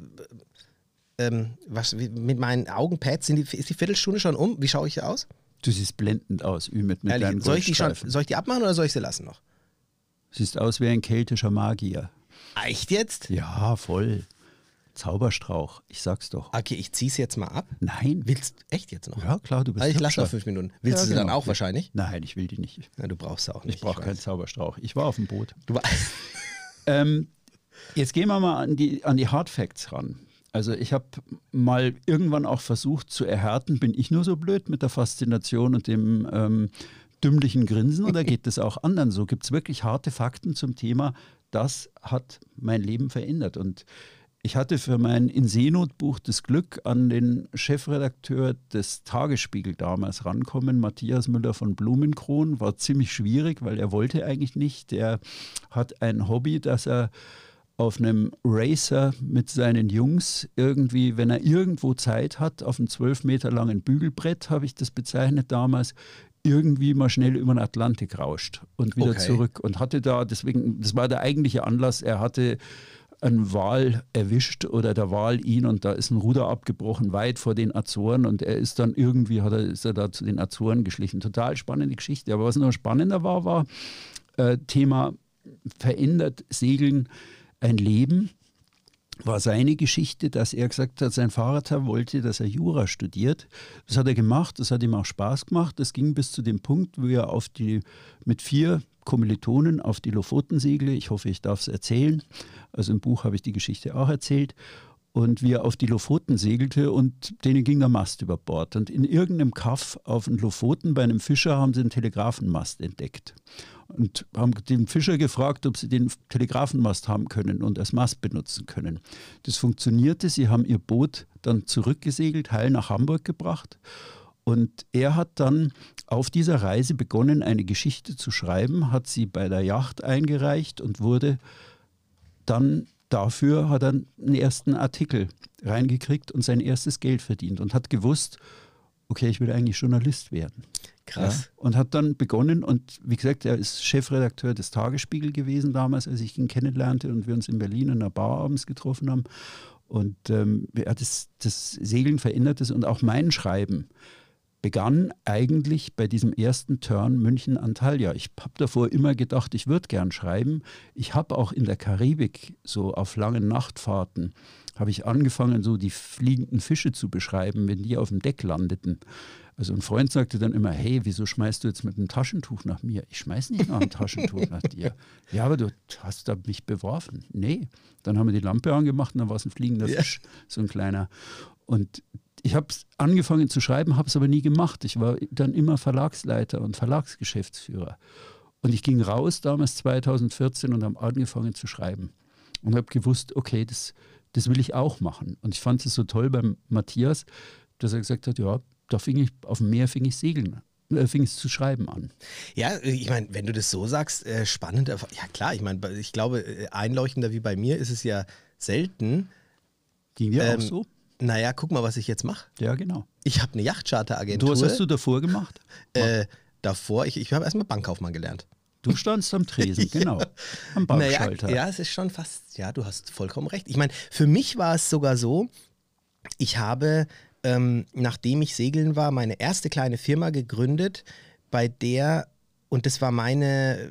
[SPEAKER 1] äh, ähm, was, wie, mit meinen Augenpads, sind die, ist die Viertelstunde schon um? Wie schaue ich hier aus?
[SPEAKER 2] Du siehst blendend aus, Ümit, mit
[SPEAKER 1] Ehrlich,
[SPEAKER 2] deinem
[SPEAKER 1] soll, ich die schon, soll ich die abmachen oder soll ich sie lassen noch?
[SPEAKER 2] Siehst aus wie ein keltischer Magier.
[SPEAKER 1] Echt jetzt?
[SPEAKER 2] Ja, voll. Zauberstrauch, ich sag's doch.
[SPEAKER 1] Okay, ich zieh's jetzt mal ab.
[SPEAKER 2] Nein.
[SPEAKER 1] Willst echt jetzt noch?
[SPEAKER 2] Ja, klar, du bist
[SPEAKER 1] Also ich lasse noch fünf Minuten. Willst
[SPEAKER 2] Ja,
[SPEAKER 1] du sie dann
[SPEAKER 2] genau.
[SPEAKER 1] auch wahrscheinlich?
[SPEAKER 2] Nein, ich will die nicht.
[SPEAKER 1] Na, du brauchst sie auch nicht.
[SPEAKER 2] Ich brauche keinen. Zauberstrauch. Ich war auf dem Boot.
[SPEAKER 1] Du, wa-
[SPEAKER 2] Ähm, jetzt gehen wir mal an die, an die Hard Facts ran. Also ich habe mal irgendwann auch versucht zu erhärten, bin ich nur so blöd mit der Faszination und dem ähm, dümmlichen Grinsen oder geht das auch anderen so? Gibt es wirklich harte Fakten zum Thema, das hat mein Leben verändert? Und ich hatte für mein In Seenot-Buch das Glück, an den Chefredakteur des Tagesspiegel damals rankommen, Matthias Müller von Blumenkron. War ziemlich schwierig, weil er wollte eigentlich nicht. Der hat ein Hobby, dass er auf einem Racer mit seinen Jungs irgendwie, wenn er irgendwo Zeit hat, auf einem zwölf Meter langen Bügelbrett, habe ich das bezeichnet damals, irgendwie mal schnell über den Atlantik rauscht und wieder
[SPEAKER 1] Okay.
[SPEAKER 2] zurück. Und hatte da, deswegen, das war der eigentliche Anlass, er hatte einen Wal erwischt oder der Wal ihn und da ist ein Ruder abgebrochen, weit vor den Azoren und er ist dann irgendwie, hat er, ist er da zu den Azoren geschlichen. Total spannende Geschichte. Aber was noch spannender war, war äh, Thema verändert Segeln ein Leben war seine Geschichte, dass er gesagt hat, sein Vater wollte, dass er Jura studiert. Das hat er gemacht, das hat ihm auch Spaß gemacht. Das ging bis zu dem Punkt, wo er auf die, mit vier Kommilitonen auf die Lofoten segle. Ich hoffe, ich darf es erzählen. Also im Buch habe ich die Geschichte auch erzählt. Und wie er auf die Lofoten segelte und denen ging der Mast über Bord. Und in irgendeinem Kaff auf den Lofoten bei einem Fischer haben sie einen Telegrafenmast entdeckt und haben den Fischer gefragt, ob sie den Telegrafenmast haben können und als Mast benutzen können. Das funktionierte. Sie haben ihr Boot dann zurückgesegelt, heil nach Hamburg gebracht. Und er hat dann auf dieser Reise begonnen, eine Geschichte zu schreiben, hat sie bei der Yacht eingereicht und wurde dann dafür, hat er einen ersten Artikel reingekriegt und sein erstes Geld verdient und hat gewusst, okay, ich will eigentlich Journalist werden.
[SPEAKER 1] Krass.
[SPEAKER 2] Ja, und hat dann begonnen und wie gesagt, er ist Chefredakteur des Tagesspiegel gewesen damals, als ich ihn kennenlernte und wir uns in Berlin in einer Bar abends getroffen haben. Und ähm, hat das, das Segeln verändert es und auch mein Schreiben begann eigentlich bei diesem ersten Turn München-Antalya. Ich habe davor immer gedacht, ich würde gern schreiben. Ich habe auch in der Karibik, so auf langen Nachtfahrten, habe ich angefangen, so die fliegenden Fische zu beschreiben, wenn die auf dem Deck landeten. Also ein Freund sagte dann immer, hey, wieso schmeißt du jetzt mit einem Taschentuch nach mir? Ich schmeiß nicht nach einem Taschentuch nach dir. Ja, aber du hast da mich beworfen. Nee. Dann haben wir die Lampe angemacht und dann war es ein fliegender
[SPEAKER 1] Ja.
[SPEAKER 2] Fisch, so ein kleiner. Und ich habe angefangen zu schreiben, habe es aber nie gemacht. Ich war dann immer Verlagsleiter und Verlagsgeschäftsführer. Und ich ging raus damals 2014 und habe angefangen zu schreiben. Und habe gewusst, okay, das, das will ich auch machen. Und ich fand es so toll beim Matthias, dass er gesagt hat, ja, da fing ich, auf dem Meer fing ich segeln, äh, fing es zu schreiben an.
[SPEAKER 1] Ja, ich meine, wenn du das so sagst, äh, spannend. Ja klar, ich meine, ich glaube, äh, einleuchtender wie bei mir ist es ja selten.
[SPEAKER 2] Ging dir
[SPEAKER 1] Ähm,
[SPEAKER 2] auch so?
[SPEAKER 1] Naja, guck mal, was ich jetzt mache.
[SPEAKER 2] Ja, genau.
[SPEAKER 1] Ich habe eine Yachtcharteragentur.
[SPEAKER 2] Du, was hast du davor gemacht?
[SPEAKER 1] äh, davor, ich, ich habe erstmal Bankkaufmann gelernt.
[SPEAKER 2] Du standst am Tresen, genau. Am
[SPEAKER 1] Naja,
[SPEAKER 2] Bankschalter.
[SPEAKER 1] ja, es ist schon fast, ja, du hast vollkommen recht. Ich meine, für mich war es sogar so, ich habe, ähm, nachdem ich segeln war, meine erste kleine Firma gegründet, bei der, und das war meine,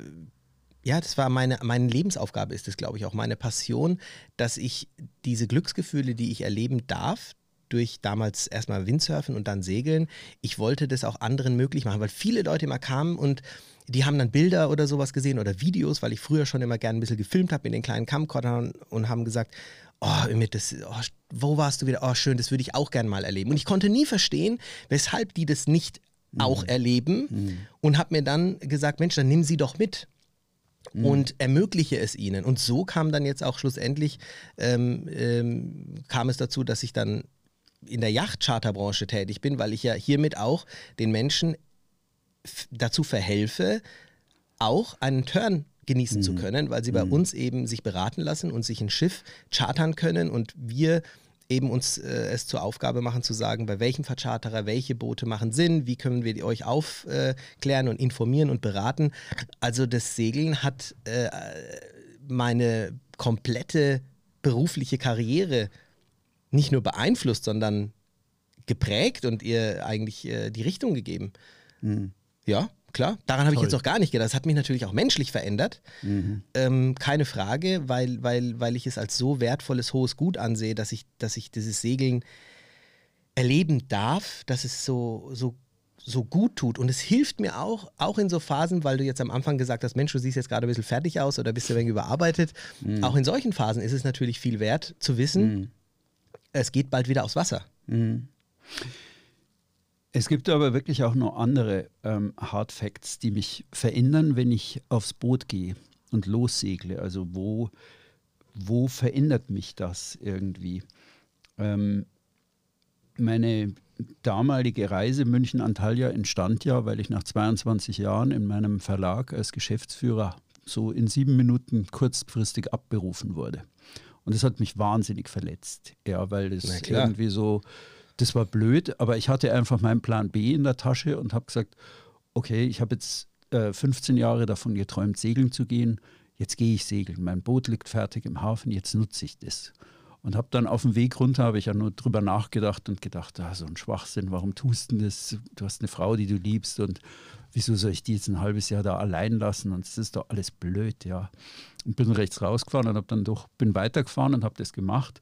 [SPEAKER 1] ja, das war meine, meine Lebensaufgabe, ist es, glaube ich, auch meine Passion, dass ich diese Glücksgefühle, die ich erleben darf, durch damals erstmal Windsurfen und dann Segeln, ich wollte das auch anderen möglich machen, weil viele Leute immer kamen und die haben dann Bilder oder sowas gesehen oder Videos, weil ich früher schon immer gerne ein bisschen gefilmt habe mit den kleinen Camcordern und haben gesagt, oh, Ümit, das, oh, wo warst du wieder? Oh, schön, das würde ich auch gerne mal erleben. Und ich konnte nie verstehen, weshalb die das nicht auch erleben und habe mir dann gesagt, Mensch, dann nimm sie doch mit und ermögliche es ihnen. Und so kam dann jetzt auch schlussendlich, ähm, ähm, kam es dazu, dass ich dann in der Yachtcharterbranche tätig bin, weil ich ja hiermit auch den Menschen dazu verhelfe, auch einen Turn genießen zu können, weil sie bei uns eben sich beraten lassen und sich ein Schiff chartern können. Und wir eben uns äh, es zur Aufgabe machen zu sagen, bei welchem Vercharterer welche Boote machen Sinn, wie können wir die euch aufklären und informieren und beraten. Also das Segeln hat äh, meine komplette berufliche Karriere nicht nur beeinflusst, sondern geprägt und ihr eigentlich äh, die Richtung gegeben. Ja, klar. Daran habe ich jetzt noch gar nicht gedacht. Das hat mich natürlich auch menschlich verändert. Ähm, keine Frage, weil, weil, weil ich es als so wertvolles, hohes Gut ansehe, dass ich, dass ich dieses Segeln erleben darf, dass es so, so, so gut tut. Und es hilft mir auch, auch in so Phasen, weil du jetzt am Anfang gesagt hast, Mensch, du siehst jetzt gerade ein bisschen fertig aus oder bist du ein wenig überarbeitet. Auch in solchen Phasen ist es natürlich viel wert zu wissen, es geht bald wieder aufs Wasser.
[SPEAKER 2] Es gibt aber wirklich auch noch andere ähm, Hard Facts, die mich verändern, wenn ich aufs Boot gehe und lossegle. Also wo, wo verändert mich das irgendwie? Ähm, meine damalige Reise München-Antalya entstand ja, weil ich nach 22 Jahren in meinem Verlag als Geschäftsführer so in sieben Minuten kurzfristig abberufen wurde. Und das hat mich wahnsinnig verletzt, ja, weil das irgendwie so, das war blöd, aber ich hatte einfach meinen Plan B in der Tasche und habe gesagt, okay, ich habe jetzt äh, 15 Jahre davon geträumt, segeln zu gehen, jetzt gehe ich segeln. Mein Boot liegt fertig im Hafen, jetzt nutze ich das. Und habe dann auf dem Weg runter, habe ich ja nur drüber nachgedacht und gedacht, ah, so ein Schwachsinn, warum tust du das? Du hast eine Frau, die du liebst und wieso soll ich die jetzt ein halbes Jahr da allein lassen? Und es ist doch alles blöd, ja. Und bin rechts rausgefahren und habe dann doch, bin weitergefahren und habe das gemacht.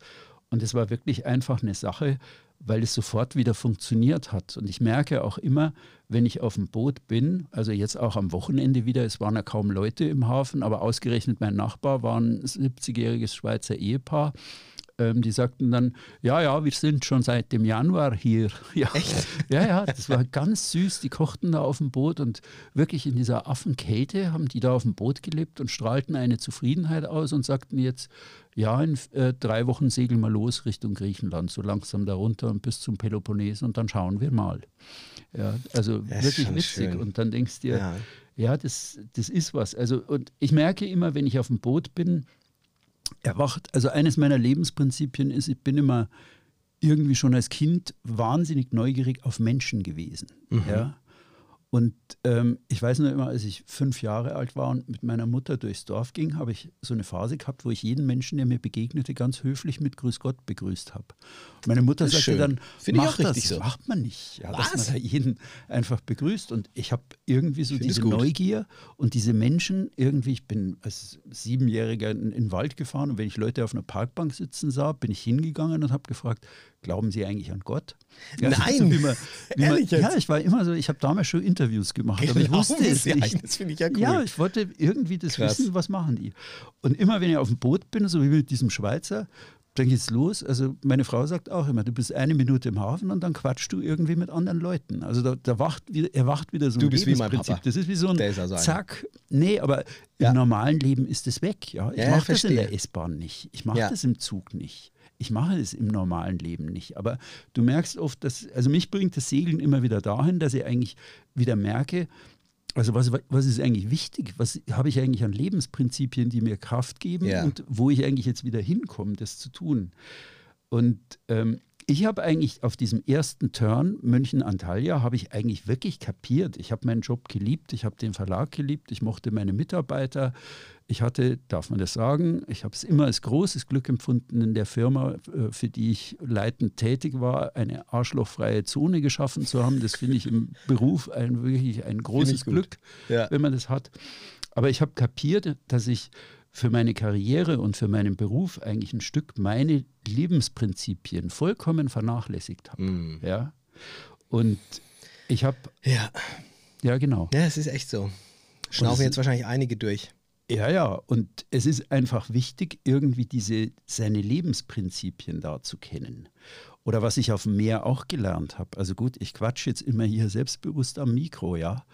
[SPEAKER 2] Und es war wirklich einfach eine Sache, weil es sofort wieder funktioniert hat. Und ich merke auch immer, wenn ich auf dem Boot bin, also jetzt auch am Wochenende wieder, es waren ja kaum Leute im Hafen, aber ausgerechnet mein Nachbar war ein 70-jähriges Schweizer Ehepaar. Ähm, die sagten dann, ja, ja, wir sind schon seit dem Januar hier. Ja,
[SPEAKER 1] Echt?
[SPEAKER 2] ja, ja, das war ganz süß. Die kochten da auf dem Boot und wirklich in dieser Affenkälte haben die da auf dem Boot gelebt und strahlten eine Zufriedenheit aus und sagten jetzt, ja, in äh, drei Wochen segeln wir los Richtung Griechenland, so langsam da runter und bis zum Peloponnes und dann schauen wir mal. Ja, also
[SPEAKER 1] Das
[SPEAKER 2] wirklich witzig.
[SPEAKER 1] schön.
[SPEAKER 2] Und dann denkst du dir,
[SPEAKER 1] Ja.
[SPEAKER 2] ja, das, das ist was. Also, und ich merke immer, wenn ich auf dem Boot bin, erwacht, also eines meiner Lebensprinzipien ist, ich bin immer irgendwie schon als Kind wahnsinnig neugierig auf Menschen gewesen. Ja? Und ähm, ich weiß noch immer, als ich fünf Jahre alt war und mit meiner Mutter durchs Dorf ging, habe ich so eine Phase gehabt, wo ich jeden Menschen, der mir begegnete, ganz höflich mit Grüß Gott begrüßt habe. Meine Mutter sagte
[SPEAKER 1] schön.
[SPEAKER 2] dann,
[SPEAKER 1] Finde ich
[SPEAKER 2] mach das,
[SPEAKER 1] so."
[SPEAKER 2] macht man nicht. Ja, dass
[SPEAKER 1] Was?
[SPEAKER 2] man da jeden einfach begrüßt. Und ich habe irgendwie so diese. Neugier und diese Menschen, irgendwie, ich bin als Siebenjähriger in, in den Wald gefahren und wenn ich Leute auf einer Parkbank sitzen sah, bin ich hingegangen und habe gefragt, glauben Sie eigentlich an Gott?
[SPEAKER 1] Nein.
[SPEAKER 2] so wie man, wie man,
[SPEAKER 1] Ehrlich jetzt?
[SPEAKER 2] ja, ich war immer so, ich habe damals schon Interviews gemacht, aber ich
[SPEAKER 1] Glauben
[SPEAKER 2] wusste es nicht.
[SPEAKER 1] eigentlich? Das finde ich ja cool.
[SPEAKER 2] Ja, ich wollte irgendwie das
[SPEAKER 1] Krass.
[SPEAKER 2] wissen, was machen die. Und immer wenn ich auf dem Boot bin, so wie mit diesem Schweizer, dann geht's los. Also meine Frau sagt auch immer, du bist eine Minute im Hafen und dann quatschst du irgendwie mit anderen Leuten. Also da, da wacht wieder, erwacht wieder so
[SPEAKER 1] Du
[SPEAKER 2] ein
[SPEAKER 1] bist wie mein
[SPEAKER 2] Lebensprinzip. Das ist wie so ein
[SPEAKER 1] also.
[SPEAKER 2] Zack. Nee, aber
[SPEAKER 1] Ja.
[SPEAKER 2] im normalen Leben ist es weg. Ja? Ich
[SPEAKER 1] Ja,
[SPEAKER 2] mache das in der. S-Bahn nicht. Ich mache
[SPEAKER 1] Ja.
[SPEAKER 2] das im Zug nicht. Ich mache es im normalen Leben nicht. Aber du merkst oft, dass, also mich bringt das Segeln immer wieder dahin, dass ich eigentlich wieder merke, also was, was ist eigentlich wichtig? Was habe ich eigentlich an Lebensprinzipien, die mir Kraft geben
[SPEAKER 1] Ja.
[SPEAKER 2] und wo ich eigentlich jetzt wieder hinkomme, das zu tun? Und ähm, ich habe eigentlich auf diesem ersten Turn München-Antalya habe ich eigentlich wirklich kapiert. Ich habe meinen Job geliebt, ich habe den Verlag geliebt, ich mochte meine Mitarbeiter. Ich hatte, darf man das sagen, ich habe es immer als großes Glück empfunden, in der Firma, äh, für die ich leitend tätig war, eine arschlochfreie Zone geschaffen zu haben. Das finde ich im Beruf ein, wirklich ein großes. Glück,
[SPEAKER 1] Ja.
[SPEAKER 2] wenn man das hat. aber ich habe kapiert, dass ich für meine Karriere und für meinen Beruf eigentlich ein Stück meine Lebensprinzipien vollkommen vernachlässigt habe.
[SPEAKER 1] Mm.
[SPEAKER 2] Ja. Und ich habe,
[SPEAKER 1] Ja.
[SPEAKER 2] ja genau.
[SPEAKER 1] Ja, es ist echt so. Schnaufen jetzt wahrscheinlich einige durch.
[SPEAKER 2] Ja, ja, und es ist einfach wichtig, irgendwie diese, seine Lebensprinzipien da zu kennen. Oder was ich auf dem Meer auch gelernt habe. Also gut, ich quatsche jetzt immer hier selbstbewusst am Mikro, ja.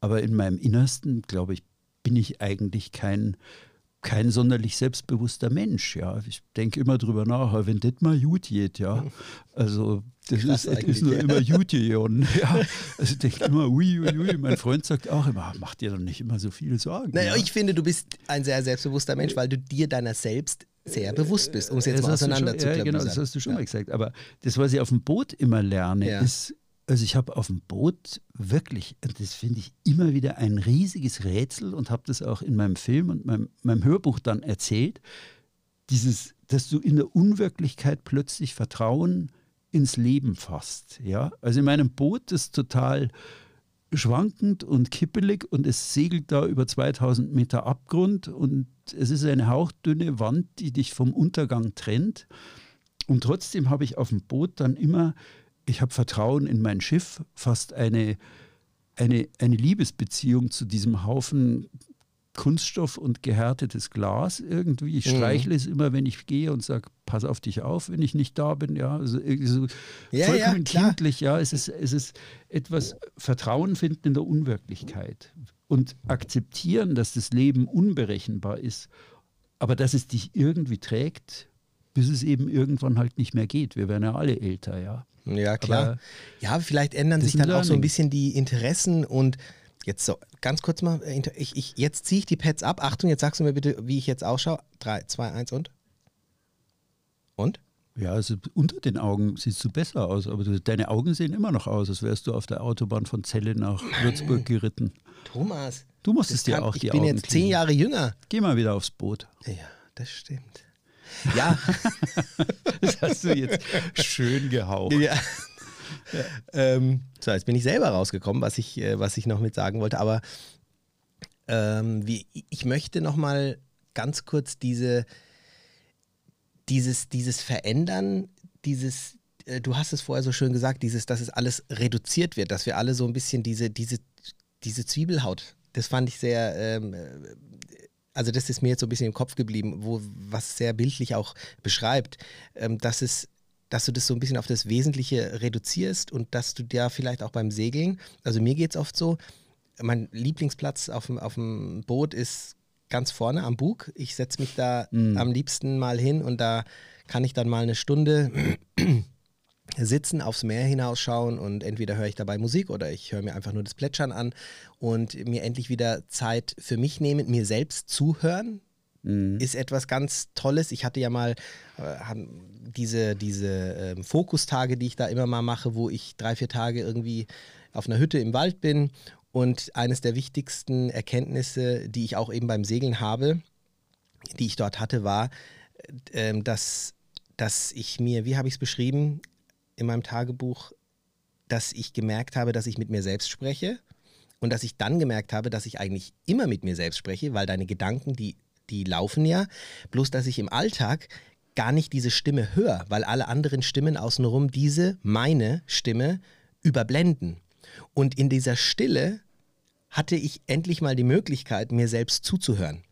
[SPEAKER 2] Aber in meinem Innersten, glaube ich, bin ich eigentlich kein, kein sonderlich selbstbewusster Mensch, ja. Ich denke immer drüber nach, wenn das mal gut geht, ja. Also das ist, es ist nur
[SPEAKER 1] ja.
[SPEAKER 2] immer gut gegangen, ja. Also ich denke immer, ui, ui, ui. Mein Freund sagt auch immer, mach dir doch nicht immer so viele Sorgen.
[SPEAKER 1] Naja,
[SPEAKER 2] ja.
[SPEAKER 1] ich finde, du bist ein sehr selbstbewusster Mensch, weil du dir deiner selbst sehr bewusst bist, um es jetzt
[SPEAKER 2] Das
[SPEAKER 1] mal auseinander
[SPEAKER 2] schon,
[SPEAKER 1] zu
[SPEAKER 2] Ja, genau, das hast du schon
[SPEAKER 1] Ja.
[SPEAKER 2] mal gesagt. Aber das, was ich auf dem Boot immer lerne, ist, also ich habe auf dem Boot wirklich, das finde ich immer wieder ein riesiges Rätsel und habe das auch in meinem Film und meinem, meinem Hörbuch dann erzählt, dieses, dass du in der Unwirklichkeit plötzlich Vertrauen ins Leben fasst. Ja? Also in meinem Boot ist total schwankend und kippelig und es segelt da über 2000 Meter Abgrund und es ist eine hauchdünne Wand, die dich vom Untergang trennt. Und trotzdem habe ich auf dem Boot dann immer, ich habe Vertrauen in mein Schiff, fast eine, eine, eine Liebesbeziehung zu diesem Haufen Kunststoff und gehärtetes Glas irgendwie. Ich
[SPEAKER 1] Mhm.
[SPEAKER 2] streichle es immer, wenn ich gehe und sage, pass auf dich auf, wenn ich nicht da bin. Ja, also irgendwie so
[SPEAKER 1] Ja,
[SPEAKER 2] vollkommen
[SPEAKER 1] ja,
[SPEAKER 2] kindlich. Ja, es ist, es ist etwas Vertrauen finden in der Unwirklichkeit und akzeptieren, dass das Leben unberechenbar ist, aber dass es dich irgendwie trägt, bis es eben irgendwann halt nicht mehr geht. Wir werden ja alle älter, ja.
[SPEAKER 1] Ja, klar.
[SPEAKER 2] Aber
[SPEAKER 1] ja, vielleicht ändern sich dann auch so ein
[SPEAKER 2] Learning.
[SPEAKER 1] bisschen die Interessen und jetzt so, ganz kurz mal, äh, ich, ich, jetzt ziehe ich die Pads ab. Achtung, jetzt sagst du mir bitte, wie ich jetzt ausschaue. 3, 2, 1 und? Und?
[SPEAKER 2] Ja, also unter den Augen siehst du besser aus, aber du, deine Augen sehen immer noch aus, als wärst du auf der Autobahn von Celle nach Würzburg geritten.
[SPEAKER 1] Thomas.
[SPEAKER 2] Du musstest dir auch
[SPEAKER 1] ich
[SPEAKER 2] die
[SPEAKER 1] bin
[SPEAKER 2] Augen
[SPEAKER 1] jetzt zehn. Jahre jünger.
[SPEAKER 2] Geh mal wieder aufs Boot.
[SPEAKER 1] Ja, das stimmt. Ja,
[SPEAKER 2] Das hast du jetzt schön gehaucht.
[SPEAKER 1] ja. Ähm, so, jetzt bin ich selber rausgekommen, was ich, äh, was ich noch mit sagen wollte. Aber ähm, wie, ich möchte noch mal ganz kurz diese, dieses, dieses Verändern, dieses, äh, du hast es vorher so schön gesagt, dieses, dass es alles reduziert wird, dass wir alle so ein bisschen diese, diese, diese Zwiebelhaut, das fand ich sehr, ähm, äh, also das ist mir jetzt so ein bisschen im Kopf geblieben, wo, was sehr bildlich auch beschreibt, ähm, dass es dass du das so ein bisschen auf das Wesentliche reduzierst und dass du da vielleicht auch beim Segeln, also mir geht es oft so, mein Lieblingsplatz auf dem, auf dem Boot ist ganz vorne am Bug. Ich setze mich da
[SPEAKER 2] Mhm.
[SPEAKER 1] am liebsten mal hin und da kann ich dann mal eine Stunde sitzen, aufs Meer hinausschauen und entweder höre ich dabei Musik oder ich höre mir einfach nur das Plätschern an und mir endlich wieder Zeit für mich nehmen, mir selbst zuhören,
[SPEAKER 2] Mhm.
[SPEAKER 1] ist etwas ganz Tolles. Ich hatte ja mal äh, diese, diese ähm, Fokustage, die ich da immer mal mache, wo ich drei, vier Tage irgendwie auf einer Hütte im Wald bin. Und eines der wichtigsten Erkenntnisse, die ich auch eben beim Segeln habe, die ich dort hatte, war, äh, ähm, dass, dass ich mir, wie habe ich es beschrieben in meinem Tagebuch, dass ich gemerkt habe, dass ich mit mir selbst spreche und dass ich dann gemerkt habe, dass ich eigentlich immer mit mir selbst spreche, weil deine Gedanken, die, die laufen ja, bloß dass ich im Alltag gar nicht diese Stimme höre, weil alle anderen Stimmen außenrum diese, meine Stimme, überblenden. Und in dieser Stille hatte ich endlich mal die Möglichkeit, mir selbst zuzuhören.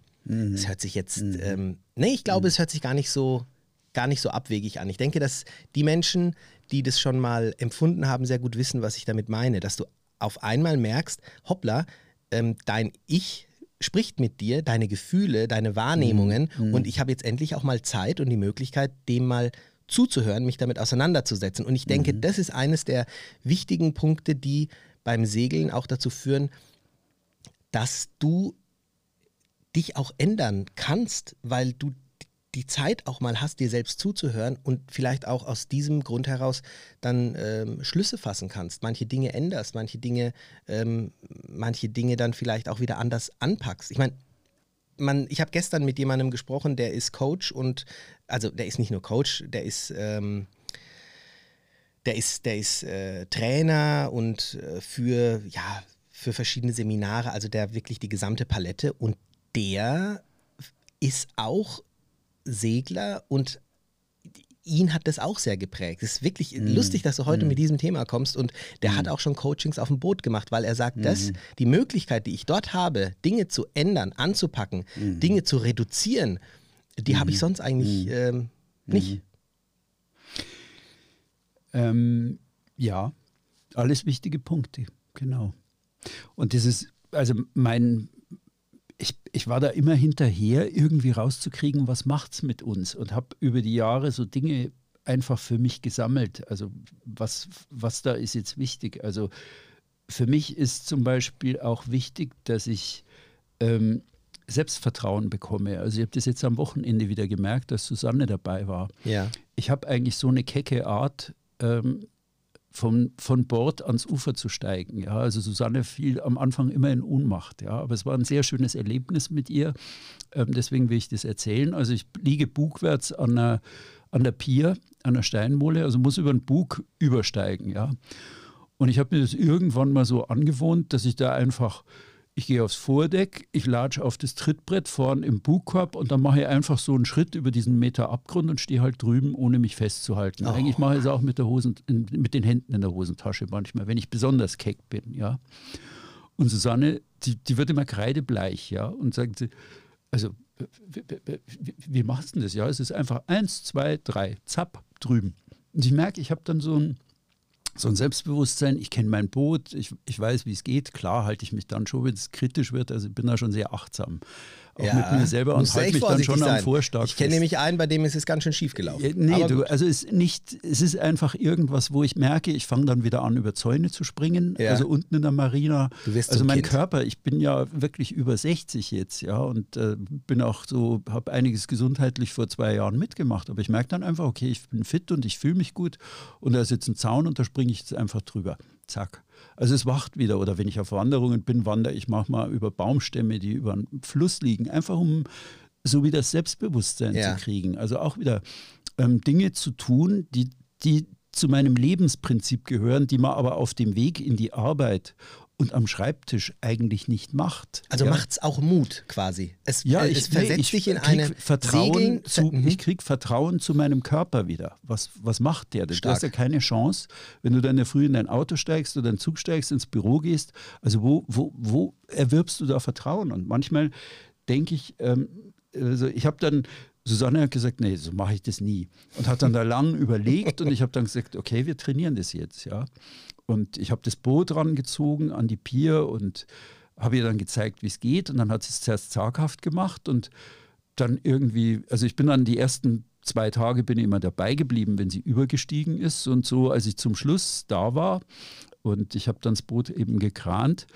[SPEAKER 1] Das hört sich jetzt, ähm, nee, ich glaube, es hört sich gar nicht so, gar nicht so abwegig an. Ich denke, dass die Menschen, die das schon mal empfunden haben, sehr gut wissen, was ich damit meine. Dass du auf einmal merkst, hoppla, ähm, dein Ich spricht mit dir, deine Gefühle, deine Wahrnehmungen und ich habe jetzt endlich auch mal Zeit und die Möglichkeit, dem mal zuzuhören, mich damit auseinanderzusetzen. Und ich denke, das ist eines der wichtigen Punkte, die beim Segeln auch dazu führen, dass du dich auch ändern kannst, weil du die Zeit auch mal hast, dir selbst zuzuhören und vielleicht auch aus diesem Grund heraus dann ähm, Schlüsse fassen kannst, manche Dinge änderst, manche Dinge, ähm, manche Dinge dann vielleicht auch wieder anders anpackst. Ich meine, man, ich habe gestern mit jemandem gesprochen, der ist Coach und also der ist nicht nur Coach, der ist ähm, der ist, der ist äh, Trainer und äh, für, ja, für verschiedene Seminare, also der wirklich die gesamte Palette und der ist auch Segler und ihn hat das auch sehr geprägt. Es ist wirklich
[SPEAKER 2] Mhm.
[SPEAKER 1] lustig, dass du heute
[SPEAKER 2] Mhm.
[SPEAKER 1] mit diesem Thema kommst und der hat auch schon Coachings auf dem Boot gemacht, weil er sagt, dass die Möglichkeit, die ich dort habe, Dinge zu ändern, anzupacken,
[SPEAKER 2] Mhm.
[SPEAKER 1] Dinge zu reduzieren, die habe ich sonst eigentlich ähm, nicht.
[SPEAKER 2] Ähm, ja, alles wichtige Punkte, genau. Und das ist, also mein, ich, ich war da immer hinterher, irgendwie rauszukriegen, was macht's mit uns und habe über die Jahre so Dinge einfach für mich gesammelt. Also was, was da ist jetzt wichtig. Also für mich ist zum Beispiel auch wichtig, dass ich ähm, Selbstvertrauen bekomme. Also ich habe das jetzt am Wochenende wieder gemerkt, dass Susanne dabei war
[SPEAKER 1] Ja.
[SPEAKER 2] ich habe eigentlich so eine kecke Art, ähm, von, von Bord ans Ufer zu steigen. Ja, also Susanne fiel am Anfang immer in Ohnmacht. Ja, aber es war ein sehr schönes Erlebnis mit ihr. Ähm, deswegen will ich das erzählen. Also ich liege bugwärts an der, an der Pier, an der Steinmole, also muss über den Bug übersteigen. Ja, und ich habe mir das irgendwann mal so angewohnt, dass ich da einfach, ich gehe aufs Vordeck, ich latsche auf das Trittbrett vorn im Bugkorb und dann mache ich einfach so einen Schritt über diesen Meter Abgrund und stehe halt drüben, ohne mich festzuhalten.
[SPEAKER 1] Oh.
[SPEAKER 2] Eigentlich mache ich es auch mit, der Hosen, in, mit den Händen in der Hosentasche manchmal, wenn ich besonders keck bin. Ja. Und Susanne, die, die wird immer kreidebleich, ja, und sagt sie, also wie, wie, wie, wie machst du denn das? Ja, es ist einfach eins, zwei, drei, zapp, drüben. Und ich merke, ich habe dann so ein, so ein Selbstbewusstsein, ich kenne mein Boot, ich, ich weiß, wie es geht. Klar halte ich mich dann schon, wenn es kritisch wird. Also ich bin da schon sehr achtsam. Auch mit mir selber und halte mich dann schon am
[SPEAKER 1] sein.
[SPEAKER 2] Vorschlag
[SPEAKER 1] Ich kenne nämlich einen, bei dem ist es ganz schön schief gelaufen.
[SPEAKER 2] Ja, nee,
[SPEAKER 1] Aber
[SPEAKER 2] du, also es ist nicht, es ist einfach irgendwas, wo ich merke, ich fange dann wieder an, über Zäune zu springen.
[SPEAKER 1] Ja.
[SPEAKER 2] Also unten in der Marina. Also mein
[SPEAKER 1] Kind.
[SPEAKER 2] Körper, ich bin ja wirklich über 60 jetzt, ja, und äh, bin auch so, habe einiges gesundheitlich vor zwei Jahren mitgemacht. Aber ich merke dann einfach, okay, ich bin fit und ich fühle mich gut. Und da ist jetzt ein Zaun und da springe ich jetzt einfach drüber. Zack. Also es wacht wieder. Oder wenn ich auf Wanderungen bin, wandere ich manchmal über Baumstämme, die über einen Fluss liegen, einfach um so wieder das Selbstbewusstsein
[SPEAKER 1] Ja.
[SPEAKER 2] zu kriegen. Also auch wieder ähm, Dinge zu tun, die, die zu meinem Lebensprinzip gehören, die man aber auf dem Weg in die Arbeit und am Schreibtisch eigentlich nicht macht.
[SPEAKER 1] Also
[SPEAKER 2] ja.
[SPEAKER 1] macht's auch Mut quasi. Es,
[SPEAKER 2] Ja,
[SPEAKER 1] äh,
[SPEAKER 2] ich,
[SPEAKER 1] es versetzt
[SPEAKER 2] nee, ich
[SPEAKER 1] dich in eine
[SPEAKER 2] Vertrauen
[SPEAKER 1] Segeln,
[SPEAKER 2] zu,
[SPEAKER 1] Mhm.
[SPEAKER 2] ich krieg Vertrauen zu meinem Körper wieder. Was, was macht der? denn? Du
[SPEAKER 1] Stark.
[SPEAKER 2] hast ja keine Chance, wenn du dann in der Früh in dein Auto steigst oder in den Zug steigst, ins Büro gehst. Also wo, wo, wo erwirbst du da Vertrauen? Und manchmal denke ich, ähm, also ich habe dann Susanne hat gesagt, nee, so mache ich das nie. Und hat dann da lang überlegt und ich habe dann gesagt, okay, wir trainieren das jetzt, ja. Und ich habe das Boot rangezogen an die Pier und habe ihr dann gezeigt, wie es geht. Und dann hat sie es zuerst zaghaft gemacht und dann irgendwie, also ich bin dann die ersten zwei Tage bin ich immer dabei geblieben, wenn sie übergestiegen ist. Und so, als ich zum Schluss da war und ich habe dann das Boot eben gekrant,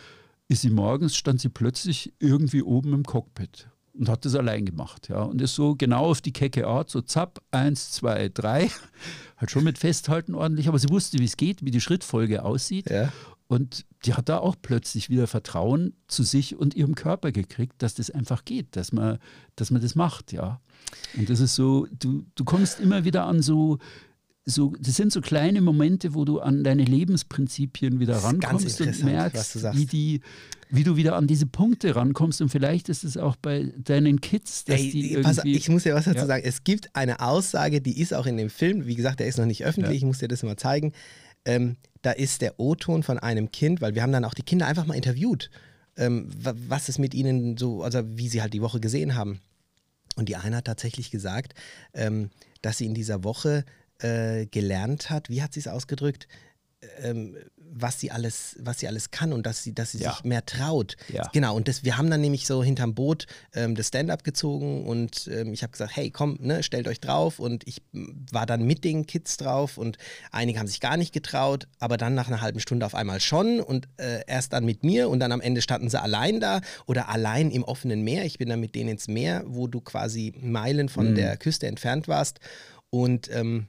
[SPEAKER 2] ist sie morgens, stand sie plötzlich irgendwie oben im Cockpit und hat das allein gemacht. Ja. Und ist so genau auf die kecke Art, so zapp, eins, zwei, drei. Hat schon mit Festhalten ordentlich, aber sie wusste, wie es geht, wie die Schrittfolge aussieht.
[SPEAKER 1] Ja.
[SPEAKER 2] Und die hat da auch plötzlich wieder Vertrauen zu sich und ihrem Körper gekriegt, dass das einfach geht, dass man, dass man das macht, ja. Und das ist so, du, du kommst immer wieder an so, so, das sind so kleine Momente, wo du an deine Lebensprinzipien wieder
[SPEAKER 1] ist ganz
[SPEAKER 2] rankommst und
[SPEAKER 1] interessant, was
[SPEAKER 2] merkst,
[SPEAKER 1] du sagst.
[SPEAKER 2] wie, die, wie du wieder an diese Punkte rankommst. Und vielleicht ist es auch bei deinen Kids, dass
[SPEAKER 1] Ey,
[SPEAKER 2] die
[SPEAKER 1] pass,
[SPEAKER 2] irgendwie.
[SPEAKER 1] ich muss dir was dazu
[SPEAKER 2] Ja.
[SPEAKER 1] sagen. Es gibt eine Aussage, die ist auch in dem Film, wie gesagt, der ist noch nicht öffentlich, ich muss dir das mal zeigen. Ähm, da ist der O-Ton von einem Kind, weil wir haben dann auch die Kinder einfach mal interviewt, ähm, wa- was es mit ihnen so, also wie sie halt die Woche gesehen haben. Und die eine hat tatsächlich gesagt, ähm, dass sie in dieser Woche äh, gelernt hat, wie hat sie es ausgedrückt, ähm, was sie alles, was sie alles kann und dass sie, dass sie
[SPEAKER 2] Ja.
[SPEAKER 1] sich mehr traut.
[SPEAKER 2] Ja.
[SPEAKER 1] Genau, und das, wir haben dann nämlich so hinterm Boot ähm, das Stand-up gezogen und ähm, ich habe gesagt, hey, komm, ne, stellt euch drauf und ich war dann mit den Kids drauf und einige haben sich gar nicht getraut, aber dann nach einer halben Stunde auf einmal schon und äh, erst dann mit mir und dann am Ende standen sie allein da oder allein im offenen Meer. Ich bin dann mit denen ins Meer, wo du quasi Meilen von der Küste entfernt warst und ähm,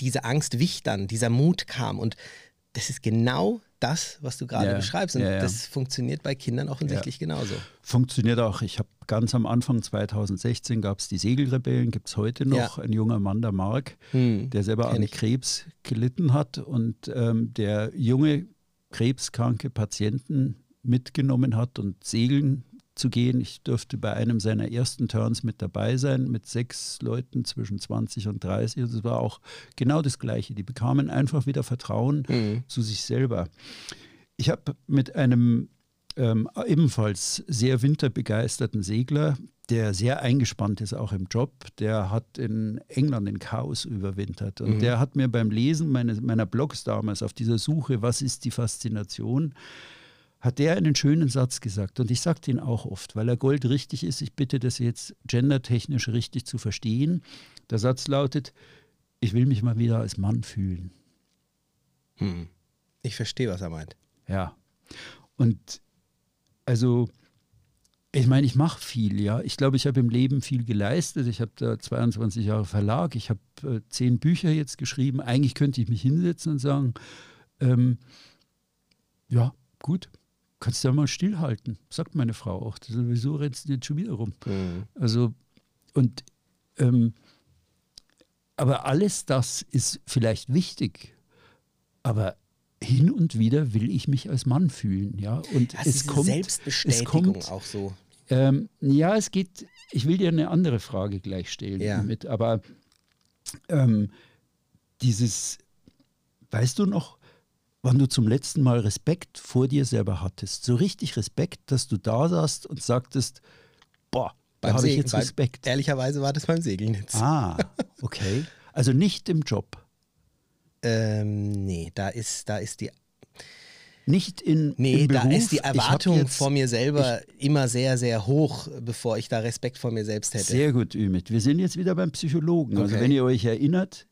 [SPEAKER 1] diese Angst wich dann, dieser Mut kam und das ist genau das, was du gerade
[SPEAKER 2] Ja,
[SPEAKER 1] beschreibst und
[SPEAKER 2] ja, ja.
[SPEAKER 1] das funktioniert bei Kindern offensichtlich genauso.
[SPEAKER 2] Funktioniert auch. Ich habe ganz am Anfang 2016 gab es die Segelrebellen, gibt es heute noch. Ein junger Mann, der Mark,
[SPEAKER 1] Hm,
[SPEAKER 2] der selber an. Krebs gelitten hat und ähm, der Junge krebskranke Patienten mitgenommen hat und segeln zu gehen. Ich durfte bei einem seiner ersten Turns mit dabei sein, mit sechs Leuten zwischen 20 und 30. Und es war auch genau das Gleiche. Die bekamen einfach wieder Vertrauen
[SPEAKER 1] Mhm.
[SPEAKER 2] zu sich selber. Ich habe mit einem ähm, ebenfalls sehr winterbegeisterten Segler, der sehr eingespannt ist, auch im Job, der hat in England in Chaos überwintert. Und
[SPEAKER 1] Mhm.
[SPEAKER 2] der hat mir beim Lesen meine, meiner Blogs damals auf dieser Suche, was ist die Faszination, hat der einen schönen Satz gesagt. Und ich sage den auch oft, weil er goldrichtig ist. Ich bitte das jetzt gendertechnisch richtig zu verstehen. Der Satz lautet, ich will mich mal wieder als Mann fühlen.
[SPEAKER 1] Hm. Ich verstehe, was er meint.
[SPEAKER 2] Ja. Und also, ich meine, ich mache viel, ja. Ich glaube, ich habe im Leben viel geleistet. Ich habe da 22 Jahre Verlag. Ich habe äh, zehn Bücher jetzt geschrieben. Eigentlich könnte ich mich hinsetzen und sagen, ähm, ja, gut, kannst du ja mal stillhalten, sagt meine Frau auch. Wieso rennst du jetzt schon wieder rum?
[SPEAKER 1] Mhm.
[SPEAKER 2] Also, und, ähm, aber alles das ist vielleicht wichtig, aber hin und wieder will ich mich als Mann fühlen, ja. Und
[SPEAKER 1] Das
[SPEAKER 2] es kommt, es kommt,
[SPEAKER 1] auch so.
[SPEAKER 2] ähm, ja, es geht, ich will dir eine andere Frage gleich stellen
[SPEAKER 1] Ja.
[SPEAKER 2] mit, aber ähm, dieses, weißt du noch, wann du zum letzten Mal Respekt vor dir selber hattest? So richtig Respekt, dass du da saßt und sagtest, boah, da
[SPEAKER 1] Beim
[SPEAKER 2] habe ich jetzt
[SPEAKER 1] beim-
[SPEAKER 2] Respekt.
[SPEAKER 1] Ehrlicherweise war das beim Segeln jetzt.
[SPEAKER 2] Ah, okay. Also nicht im Job,
[SPEAKER 1] Ähm, nee, da ist, da ist die,
[SPEAKER 2] nicht in,
[SPEAKER 1] nee, da
[SPEAKER 2] Beruf.
[SPEAKER 1] ist die
[SPEAKER 2] Ich
[SPEAKER 1] Erwartung
[SPEAKER 2] jetzt-
[SPEAKER 1] vor mir selber immer sehr, sehr hoch, bevor ich da Respekt vor mir selbst hätte.
[SPEAKER 2] Sehr gut, Ümit. Wir sind jetzt wieder beim Psychologen. Also
[SPEAKER 1] Okay.
[SPEAKER 2] wenn ihr euch erinnert,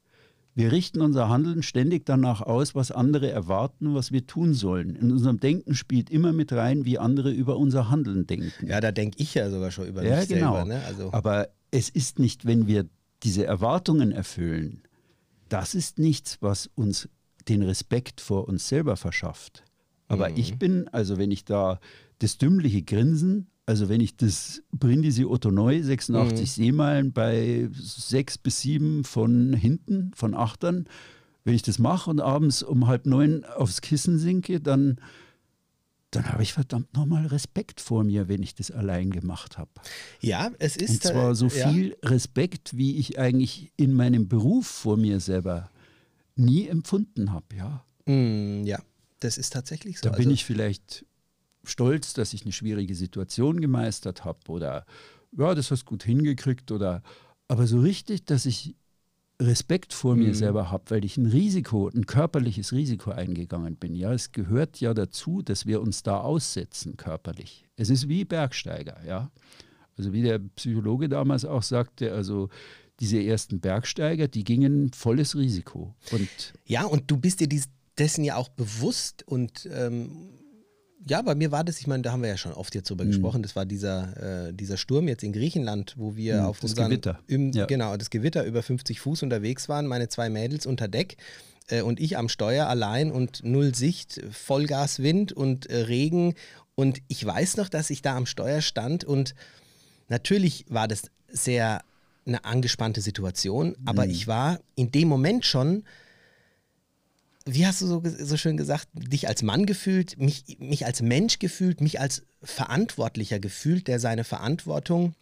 [SPEAKER 2] wir richten unser Handeln ständig danach aus, was andere erwarten, was wir tun sollen. In unserem Denken spielt immer mit rein, wie andere über unser Handeln denken.
[SPEAKER 1] Ja, da denke ich ja sogar schon über
[SPEAKER 2] Ja,
[SPEAKER 1] mich
[SPEAKER 2] genau.
[SPEAKER 1] selber. Ne? Also,
[SPEAKER 2] Aber es ist nicht, wenn wir diese Erwartungen erfüllen, das ist nichts, was uns den Respekt vor uns selber verschafft. Aber
[SPEAKER 1] Mhm.
[SPEAKER 2] ich bin, also wenn ich da das dümmliche Grinsen, also wenn ich das Brindisi Otto Neu 86
[SPEAKER 1] Mhm.
[SPEAKER 2] Seemeilen bei sechs bis sieben von hinten, von Achtern, wenn ich das mache und abends um halb neun aufs Kissen sinke, dann, dann habe ich verdammt nochmal Respekt vor mir, wenn ich das allein gemacht habe.
[SPEAKER 1] ja, es ist.
[SPEAKER 2] Und zwar so
[SPEAKER 1] ja.
[SPEAKER 2] viel Respekt, wie ich eigentlich in meinem Beruf vor mir selber nie empfunden habe. Ja.
[SPEAKER 1] Mm, ja, das ist tatsächlich so.
[SPEAKER 2] Da bin
[SPEAKER 1] also,
[SPEAKER 2] ich vielleicht stolz, dass ich eine schwierige Situation gemeistert habe oder ja, das hast gut hingekriegt oder aber so richtig, dass ich Respekt vor mir
[SPEAKER 1] Mhm.
[SPEAKER 2] selber habe, weil ich ein Risiko, ein körperliches Risiko eingegangen bin. Ja, es gehört ja dazu, dass wir uns da aussetzen körperlich. Es ist wie Bergsteiger, ja. Also wie der Psychologe damals auch sagte, also diese ersten Bergsteiger, die gingen volles Risiko. Und
[SPEAKER 1] Ja, und du bist dir dies, dessen ja auch bewusst und ähm, ja, bei mir war das, ich meine, da haben wir ja schon oft jetzt
[SPEAKER 2] Mhm.
[SPEAKER 1] drüber gesprochen, das war dieser, äh, dieser Sturm jetzt in Griechenland, wo wir
[SPEAKER 2] Mhm,
[SPEAKER 1] auf
[SPEAKER 2] das
[SPEAKER 1] unseren,
[SPEAKER 2] Gewitter.
[SPEAKER 1] Im,
[SPEAKER 2] Ja.
[SPEAKER 1] Genau, das Gewitter über 50 Fuß unterwegs waren, meine zwei Mädels unter Deck äh, und ich am Steuer allein und null Sicht, Vollgaswind und äh, Regen und ich weiß noch, dass ich da am Steuer stand und natürlich war das sehr eine angespannte Situation, aber ich war in dem Moment schon wie hast du so, so schön gesagt, dich als Mann gefühlt, mich, mich als Mensch gefühlt, mich als Verantwortlicher gefühlt, der seine Verantwortung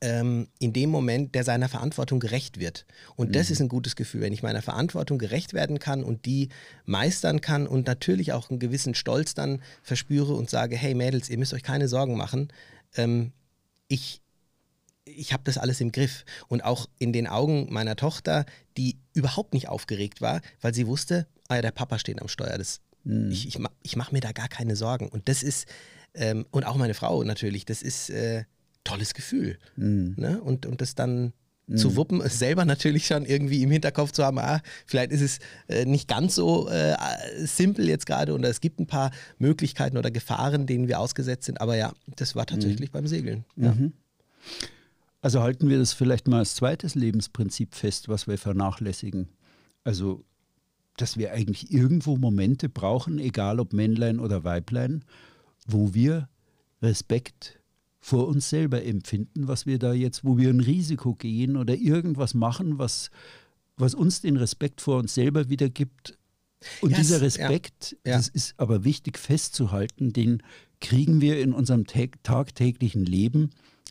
[SPEAKER 1] ähm, in dem Moment, der seiner Verantwortung gerecht wird. Und das ist ein gutes Gefühl, wenn ich meiner Verantwortung gerecht werden kann und die meistern kann und natürlich auch einen gewissen Stolz dann verspüre und sage, hey Mädels, ihr müsst euch keine Sorgen machen. Ähm, ich, ich habe das alles im Griff. Und auch in den Augen meiner Tochter, die überhaupt nicht aufgeregt war, weil sie wusste, ah ja, der Papa steht am Steuer. Das, Ich, ich, ma- ich mache mir da gar keine Sorgen. Und das ist, ähm, und auch meine Frau natürlich, das ist äh, tolles Gefühl. Ne? Und, und das dann zu wuppen, es selber natürlich schon irgendwie im Hinterkopf zu haben, ah, vielleicht ist es äh, nicht ganz so äh, simpel jetzt gerade oder es gibt ein paar Möglichkeiten oder Gefahren, denen wir ausgesetzt sind. Aber ja, das war tatsächlich beim Segeln. Ja.
[SPEAKER 2] Also halten wir das vielleicht mal als zweites Lebensprinzip fest, was wir vernachlässigen. Also, dass wir eigentlich irgendwo Momente brauchen, egal ob Männlein oder Weiblein, wo wir Respekt vor uns selber empfinden, was wir da jetzt, wo wir ein Risiko gehen oder irgendwas machen, was, was uns den Respekt vor uns selber wiedergibt, Und
[SPEAKER 1] Ja,
[SPEAKER 2] dieser
[SPEAKER 1] es- ja.
[SPEAKER 2] Respekt,
[SPEAKER 1] Ja.
[SPEAKER 2] das ist aber wichtig festzuhalten, den kriegen wir in unserem tag tagtäglichen Leben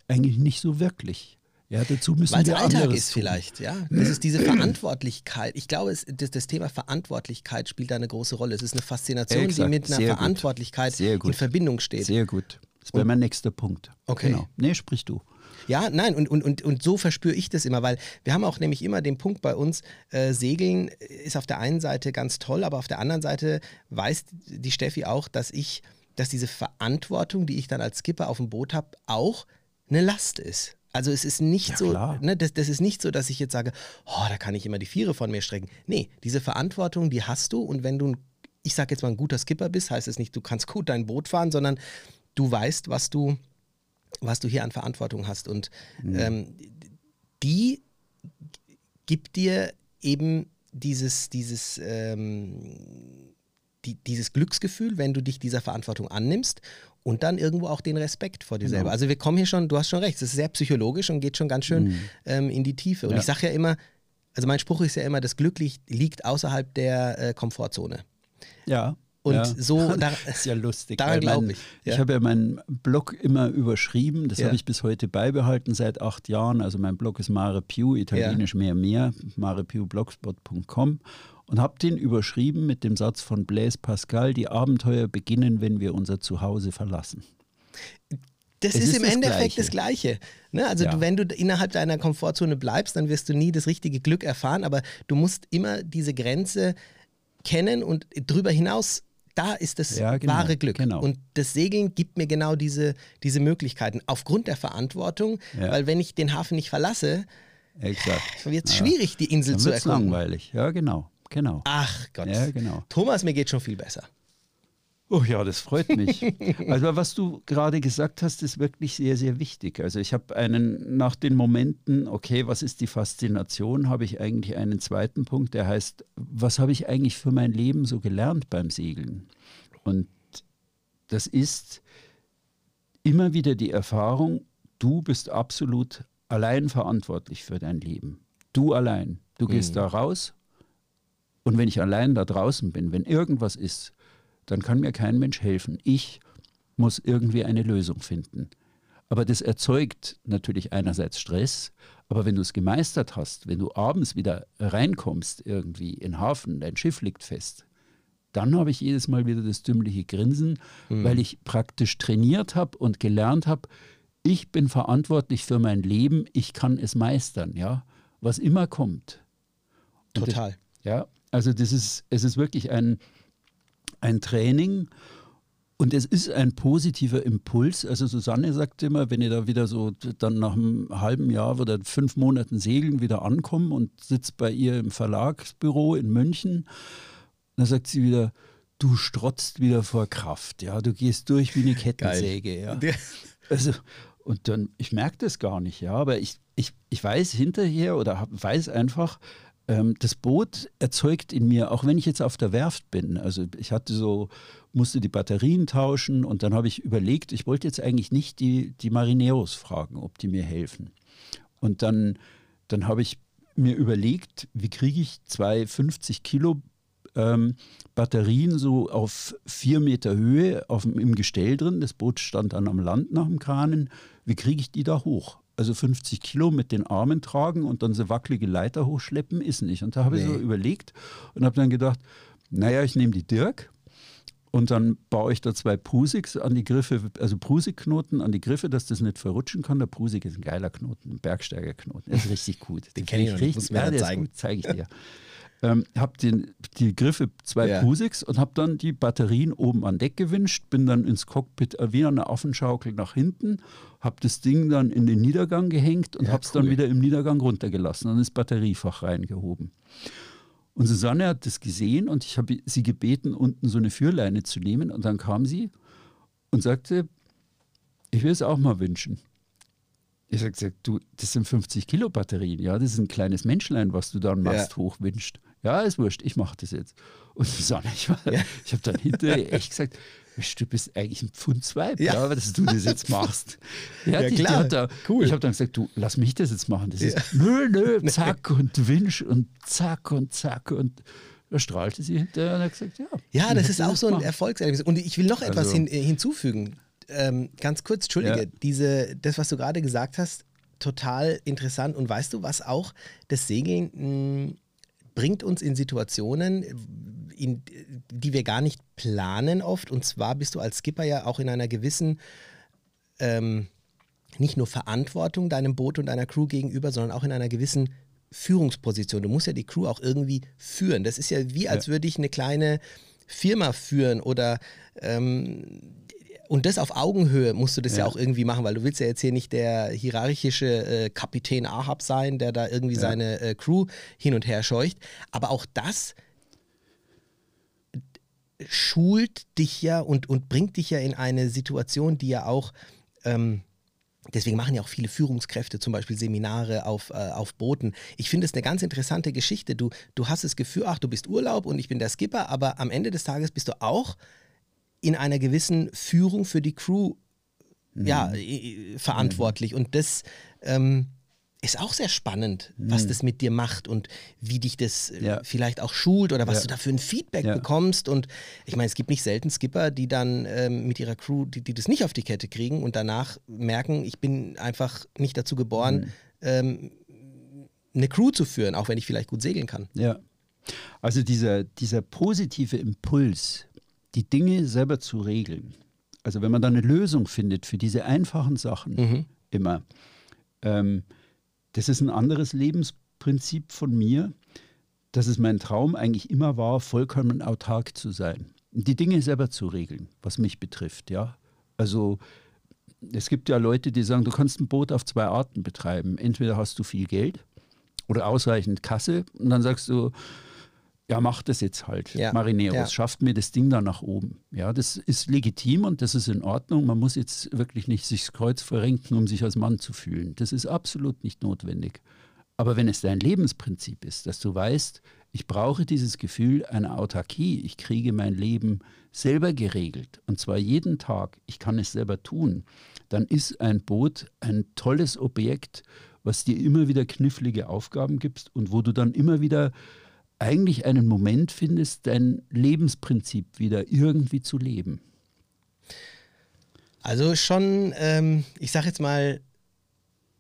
[SPEAKER 2] eigentlich nicht so wirklich. Ja, dazu müssen
[SPEAKER 1] Weil es
[SPEAKER 2] wir
[SPEAKER 1] Alltag
[SPEAKER 2] anderes
[SPEAKER 1] ist
[SPEAKER 2] tun.
[SPEAKER 1] vielleicht, ja. Das ist diese Verantwortlichkeit. Ich glaube, es, das, das Thema Verantwortlichkeit spielt da eine große Rolle. Es ist eine Faszination,
[SPEAKER 2] Exakt,
[SPEAKER 1] die mit einer
[SPEAKER 2] sehr.
[SPEAKER 1] Verantwortlichkeit in. Verbindung steht.
[SPEAKER 2] Sehr gut. Das wäre mein nächster Punkt.
[SPEAKER 1] Okay.
[SPEAKER 2] Genau. Nee, sprich du.
[SPEAKER 1] Ja, nein, und, und, und, und so verspüre ich das immer, weil wir haben auch nämlich immer den Punkt bei uns, äh, Segeln ist auf der einen Seite ganz toll, aber auf der anderen Seite weiß die Steffi auch, dass ich, dass diese Verantwortung, die ich dann als Skipper auf dem Boot habe, auch eine Last ist. Also es ist nicht
[SPEAKER 2] Ja,
[SPEAKER 1] so, ne, das, das ist nicht so, dass ich jetzt sage, oh, da kann ich immer die Viere von mir strecken. Nee, diese Verantwortung, die hast du und wenn du, ein- ich sage jetzt mal, ein guter Skipper bist, heißt es nicht, du kannst gut dein Boot fahren, sondern du weißt, was du, was du hier an Verantwortung hast. Und ähm, die gibt dir eben dieses, dieses, ähm, die, dieses Glücksgefühl, wenn du dich dieser Verantwortung annimmst und dann irgendwo auch den Respekt vor dir
[SPEAKER 2] Genau.
[SPEAKER 1] selber. Also wir kommen hier schon, du hast schon recht, es ist sehr psychologisch und geht schon ganz schön ähm, in die Tiefe. Und
[SPEAKER 2] Ja.
[SPEAKER 1] ich sage ja immer, also mein Spruch ist ja immer, das Glück liegt, außerhalb der äh, Komfortzone.
[SPEAKER 2] Ja.
[SPEAKER 1] Und
[SPEAKER 2] ja.
[SPEAKER 1] so, da,
[SPEAKER 2] Das ist ja lustig.
[SPEAKER 1] daran
[SPEAKER 2] weil
[SPEAKER 1] glaub
[SPEAKER 2] mein-
[SPEAKER 1] ich, ja.
[SPEAKER 2] Ich habe ja meinen Blog immer überschrieben. Das
[SPEAKER 1] Ja.
[SPEAKER 2] habe ich bis heute beibehalten seit acht Jahren. Also mein Blog ist Mare Più, italienisch mehr mehr, marepiublogspot.com und habe den überschrieben mit dem Satz von Blaise Pascal, die Abenteuer beginnen, wenn wir unser Zuhause verlassen.
[SPEAKER 1] Das ist,
[SPEAKER 2] ist
[SPEAKER 1] im
[SPEAKER 2] das
[SPEAKER 1] Endeffekt
[SPEAKER 2] Gleiche.
[SPEAKER 1] das Gleiche. Ne? Also
[SPEAKER 2] Ja.
[SPEAKER 1] du, wenn du innerhalb deiner Komfortzone bleibst, dann wirst du nie das richtige Glück erfahren, aber du musst immer diese Grenze kennen und drüber hinaus, da ist das
[SPEAKER 2] Ja, genau,
[SPEAKER 1] wahre Glück.
[SPEAKER 2] genau.
[SPEAKER 1] Und das Segeln gibt mir genau diese, diese Möglichkeiten. Aufgrund der Verantwortung,
[SPEAKER 2] Ja.
[SPEAKER 1] weil wenn ich den Hafen nicht verlasse, wird es schwierig, die Insel zu erkunden.
[SPEAKER 2] langweilig. Ja, genau. Genau.
[SPEAKER 1] Ach Gott.
[SPEAKER 2] Ja, genau.
[SPEAKER 1] Thomas, mir geht schon viel besser.
[SPEAKER 2] Oh ja, das freut mich. also was du gerade gesagt hast, ist wirklich sehr, sehr wichtig. Also ich habe einen, nach den Momenten, okay, was ist die Faszination, habe ich eigentlich einen zweiten Punkt, der heißt, was habe ich eigentlich für mein Leben so gelernt beim Segeln? Und das ist immer wieder die Erfahrung, du bist absolut allein verantwortlich für dein Leben. Du allein. Du gehst da raus und wenn ich allein da draußen bin, wenn irgendwas ist, dann kann mir kein Mensch helfen. Ich muss irgendwie eine Lösung finden. Aber das erzeugt natürlich einerseits Stress, aber wenn du es gemeistert hast, wenn du abends wieder reinkommst irgendwie in den Hafen, dein Schiff liegt fest, dann habe ich jedes Mal wieder das dümmliche Grinsen, weil ich praktisch trainiert habe und gelernt habe, ich bin verantwortlich für mein Leben, ich kann es meistern, ja, was immer kommt. Und das-
[SPEAKER 1] Total.
[SPEAKER 2] ja, also das ist, es ist wirklich ein, ein Training und es ist ein positiver Impuls. Also Susanne sagt immer, wenn ihr da wieder so dann nach einem halben Jahr oder fünf Monaten Segeln wieder ankommen und sitzt bei ihr im Verlagsbüro in München, dann sagt sie wieder, du strotzt wieder vor Kraft, ja, du gehst durch wie eine Kettensäge, ja. Also, und dann, ich merke das gar nicht, ja, aber ich, ich, ich weiß hinterher oder hab, weiß einfach, das Boot erzeugt in mir, auch wenn ich jetzt auf der Werft bin, also ich hatte so, musste die Batterien tauschen und dann habe ich überlegt, ich wollte jetzt eigentlich nicht die, die Marineros fragen, ob die mir helfen. Und dann, dann habe ich mir überlegt, wie kriege ich zwei 50 Kilo ähm, Batterien so auf vier Meter Höhe auf, im Gestell drin. Das Boot stand dann am Land nach dem Kranen. Wie kriege ich die da hoch? Also 50 Kilo mit den Armen tragen und dann so wackelige Leiter hochschleppen, ist nicht. Und da habe ich so
[SPEAKER 1] Nee.
[SPEAKER 2] überlegt und habe dann gedacht, naja, ich nehme die Dirk und dann baue ich da zwei Prusiks an die Griffe, also Prusikknoten an die Griffe, dass das nicht verrutschen kann. Der Prusik ist ein geiler Knoten, ein Bergsteigerknoten. Der ist richtig gut.
[SPEAKER 1] Den kenn ich noch nicht, musst du mir
[SPEAKER 2] ja, der
[SPEAKER 1] zeigen.
[SPEAKER 2] Ist gut, zeige ich dir. ähm, habe die Griffe zwei
[SPEAKER 1] Ja.
[SPEAKER 2] Prusiks und habe dann die Batterien oben an Deck gewünscht, bin dann ins Cockpit äh, wie eine Affenschaukel nach hinten, habe das Ding dann in den Niedergang gehängt und
[SPEAKER 1] Ja,
[SPEAKER 2] habe es
[SPEAKER 1] cool.
[SPEAKER 2] dann wieder im Niedergang runtergelassen und ins Batteriefach reingehoben. Und Susanne hat das gesehen und ich habe sie gebeten, unten so eine Führleine zu nehmen. Und dann kam sie und sagte, ich will es auch mal wünschen. Ich habe gesagt, du, das sind 50 Kilo Batterien, ja, das ist ein kleines Menschlein, was du da am Mast
[SPEAKER 1] Ja.
[SPEAKER 2] hochwünscht. Ja, ist wurscht, ich mache das jetzt. Und Susanne, ich, war- ich habe dann hinterher echt gesagt, du bist eigentlich ein Pfundsweib,
[SPEAKER 1] Ja.
[SPEAKER 2] ja. dass du das jetzt machst. Ja,
[SPEAKER 1] Ja,
[SPEAKER 2] die, die
[SPEAKER 1] klar.
[SPEAKER 2] hat da,
[SPEAKER 1] Cool.
[SPEAKER 2] Ich habe dann gesagt, du, lass mich das jetzt machen. Das ist nö, nö, zack und winsch und zack und zack und Da strahlte sie hinterher und hat gesagt, ja.
[SPEAKER 1] Ja, das ist auch so ein. Erfolgserlebnis. Und ich will noch etwas
[SPEAKER 2] Also-
[SPEAKER 1] hin, äh, hinzufügen. Ähm, ganz kurz, Entschuldige,
[SPEAKER 2] Ja.
[SPEAKER 1] diese, das, was du gerade gesagt hast, total interessant. Und weißt du, was auch das Segeln mh, bringt uns in Situationen, in, die wir gar nicht planen oft. Und zwar bist du als Skipper ja auch in einer gewissen ähm, nicht nur Verantwortung deinem Boot und deiner Crew gegenüber, sondern auch in einer gewissen Führungsposition. Du musst ja die Crew auch irgendwie führen. Das ist ja wie, als würde ich eine kleine Firma führen oder ähm, und das auf Augenhöhe musst du das ja.
[SPEAKER 2] Ja.
[SPEAKER 1] auch irgendwie machen, weil du willst ja jetzt hier nicht der hierarchische äh, Kapitän Ahab sein, der da irgendwie
[SPEAKER 2] Ja.
[SPEAKER 1] seine äh, Crew hin und her scheucht. Aber auch das schult dich ja und, und bringt dich ja in eine Situation, die ja auch, ähm, deswegen machen ja auch viele Führungskräfte zum Beispiel Seminare auf, äh, auf Booten. Ich finde es eine ganz interessante Geschichte. Du, du hast das Gefühl, ach, du bist Urlaub und ich bin der Skipper, aber am Ende des Tages bist du auch in einer gewissen Führung für die Crew ja, äh, verantwortlich. Und das ähm, ist auch sehr spannend, was das mit dir macht und wie dich das äh,
[SPEAKER 2] Ja.
[SPEAKER 1] vielleicht auch schult oder was
[SPEAKER 2] Ja.
[SPEAKER 1] du da für ein Feedback
[SPEAKER 2] Ja.
[SPEAKER 1] bekommst. Und ich meine, es gibt nicht selten Skipper, die dann ähm, mit ihrer Crew, die, die das nicht auf die Kette kriegen und danach merken, ich bin einfach nicht dazu geboren, ähm, eine Crew zu führen, auch wenn ich vielleicht gut segeln kann.
[SPEAKER 2] Ja. Also dieser, dieser positive Impuls, die Dinge selber zu regeln. Also wenn man dann eine Lösung findet für diese einfachen Sachen
[SPEAKER 1] Mhm.
[SPEAKER 2] immer, ähm, das ist ein anderes Lebensprinzip von mir, dass es mein Traum eigentlich immer war, vollkommen autark zu sein. Die Dinge selber zu regeln, was mich betrifft, ja. Also es gibt ja Leute, die sagen, du kannst ein Boot auf zwei Arten betreiben. Entweder hast du viel Geld oder ausreichend Kasse und dann sagst du, ja, mach das jetzt halt.
[SPEAKER 1] Ja,
[SPEAKER 2] Marineros,
[SPEAKER 1] ja.
[SPEAKER 2] schafft mir das Ding da nach oben. Ja, das ist legitim und das ist in Ordnung. Man muss jetzt wirklich nicht sich das Kreuz verrenken, um sich als Mann zu fühlen. Das ist absolut nicht notwendig. Aber wenn es dein Lebensprinzip ist, dass du weißt, ich brauche dieses Gefühl einer Autarkie, ich kriege mein Leben selber geregelt und zwar jeden Tag, ich kann es selber tun, dann ist ein Boot ein tolles Objekt, was dir immer wieder knifflige Aufgaben gibst und wo du dann immer wieder eigentlich einen Moment findest, dein Lebensprinzip wieder irgendwie zu leben.
[SPEAKER 1] Also schon, ähm, ich sag jetzt mal,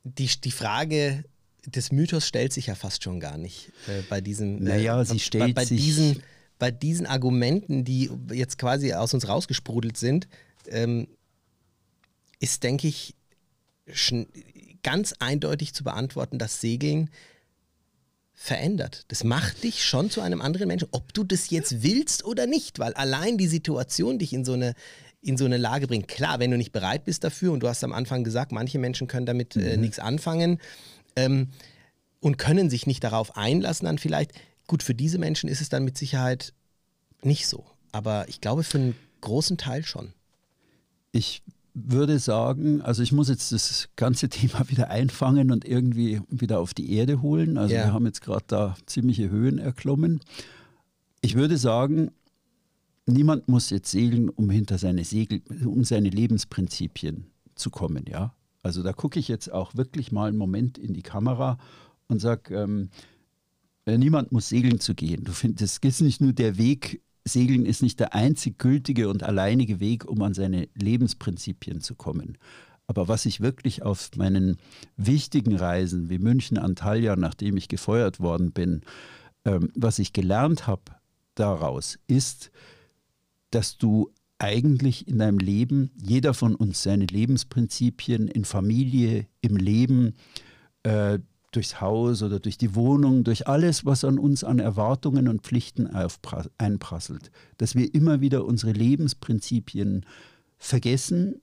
[SPEAKER 1] die, die Frage des Mythos stellt sich ja fast schon gar nicht äh, bei diesen.
[SPEAKER 2] Naja,
[SPEAKER 1] äh,
[SPEAKER 2] sie
[SPEAKER 1] bei,
[SPEAKER 2] stellt
[SPEAKER 1] bei
[SPEAKER 2] sich-
[SPEAKER 1] Diesen, bei diesen Argumenten, die jetzt quasi aus uns rausgesprudelt sind, ähm, ist, denke ich, ganz eindeutig zu beantworten, dass Segeln verändert. Das macht dich schon zu einem anderen Menschen, ob du das jetzt willst oder nicht, weil allein die Situation dich in so eine in so eine Lage bringt. Klar, wenn du nicht bereit bist dafür und du hast am Anfang gesagt, manche Menschen können damit äh, nichts anfangen ähm, und können sich nicht darauf einlassen, dann vielleicht. Gut, für diese Menschen ist es dann mit Sicherheit nicht so. Aber ich glaube, für einen großen Teil schon.
[SPEAKER 2] Ich würde sagen, also ich muss jetzt das ganze Thema wieder einfangen und irgendwie wieder auf die Erde holen. Also
[SPEAKER 1] Ja.
[SPEAKER 2] wir haben jetzt gerade da ziemliche Höhen erklommen. Ich würde sagen, niemand muss jetzt segeln, um hinter seine Segel, um seine Lebensprinzipien zu kommen, ja. Also da gucke ich jetzt auch wirklich mal einen Moment in die Kamera und sage, ähm, äh, niemand muss segeln zu gehen. Du findest, es ist nicht nur der Weg, Segeln ist nicht der einzig gültige und alleinige Weg, um an seine Lebensprinzipien zu kommen. Aber was ich wirklich auf meinen wichtigen Reisen wie München, Antalya, nachdem ich gefeuert worden bin, ähm, was ich gelernt habe daraus, ist, dass du eigentlich in deinem Leben, jeder von uns seine Lebensprinzipien in Familie, im Leben, äh, durchs Haus oder durch die Wohnung, durch alles, was an uns an Erwartungen und Pflichten einprasselt, dass wir immer wieder unsere Lebensprinzipien vergessen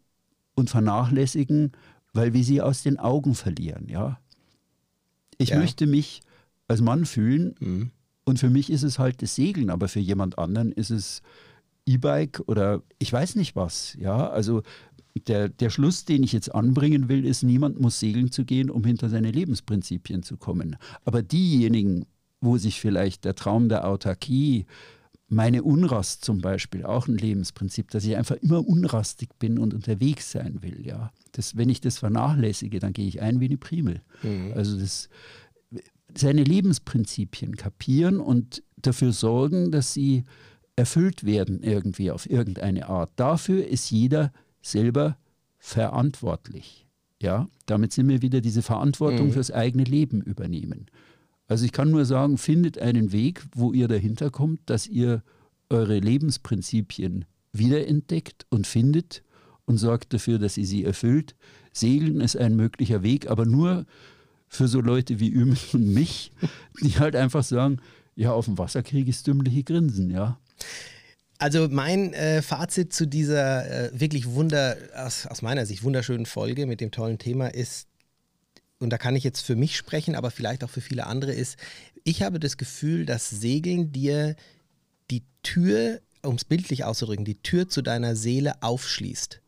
[SPEAKER 2] und vernachlässigen, weil wir sie aus den Augen verlieren. Ja? Ich
[SPEAKER 1] Ja.
[SPEAKER 2] möchte mich als Mann fühlen
[SPEAKER 1] Mhm.
[SPEAKER 2] und für mich ist es halt das Segeln, aber für jemand anderen ist es E-Bike oder ich weiß nicht was. Ja, also der, der Schluss, den ich jetzt anbringen will, ist, niemand muss segeln zu gehen, um hinter seine Lebensprinzipien zu kommen. Aber diejenigen, wo sich vielleicht der Traum der Autarkie, meine Unrast zum Beispiel, auch ein Lebensprinzip, dass ich einfach immer unrastig bin und unterwegs sein will. Ja, das, wenn ich das vernachlässige, dann gehe ich ein wie eine Primel. Also das, seine Lebensprinzipien kapieren und dafür sorgen, dass sie erfüllt werden irgendwie auf irgendeine Art. Dafür ist jeder selber verantwortlich. Ja, damit sind wir wieder diese Verantwortung
[SPEAKER 1] Mhm.
[SPEAKER 2] fürs eigene Leben übernehmen. Also ich kann nur sagen, findet einen Weg, wo ihr dahinter kommt, dass ihr eure Lebensprinzipien wiederentdeckt und findet und sorgt dafür, dass ihr sie erfüllt. Segeln ist ein möglicher Weg, aber nur für so Leute wie Ümen und mich, die halt einfach sagen, ja, auf dem Wasser kriege ich dümmliche Grinsen, ja.
[SPEAKER 1] Also mein äh, Fazit zu dieser äh, wirklich wunder, aus, aus meiner Sicht wunderschönen Folge mit dem tollen Thema ist, und da kann ich jetzt für mich sprechen, aber vielleicht auch für viele andere, ist, ich habe das Gefühl, dass Segeln dir die Tür, um es bildlich auszudrücken, die Tür zu deiner Seele aufschließt.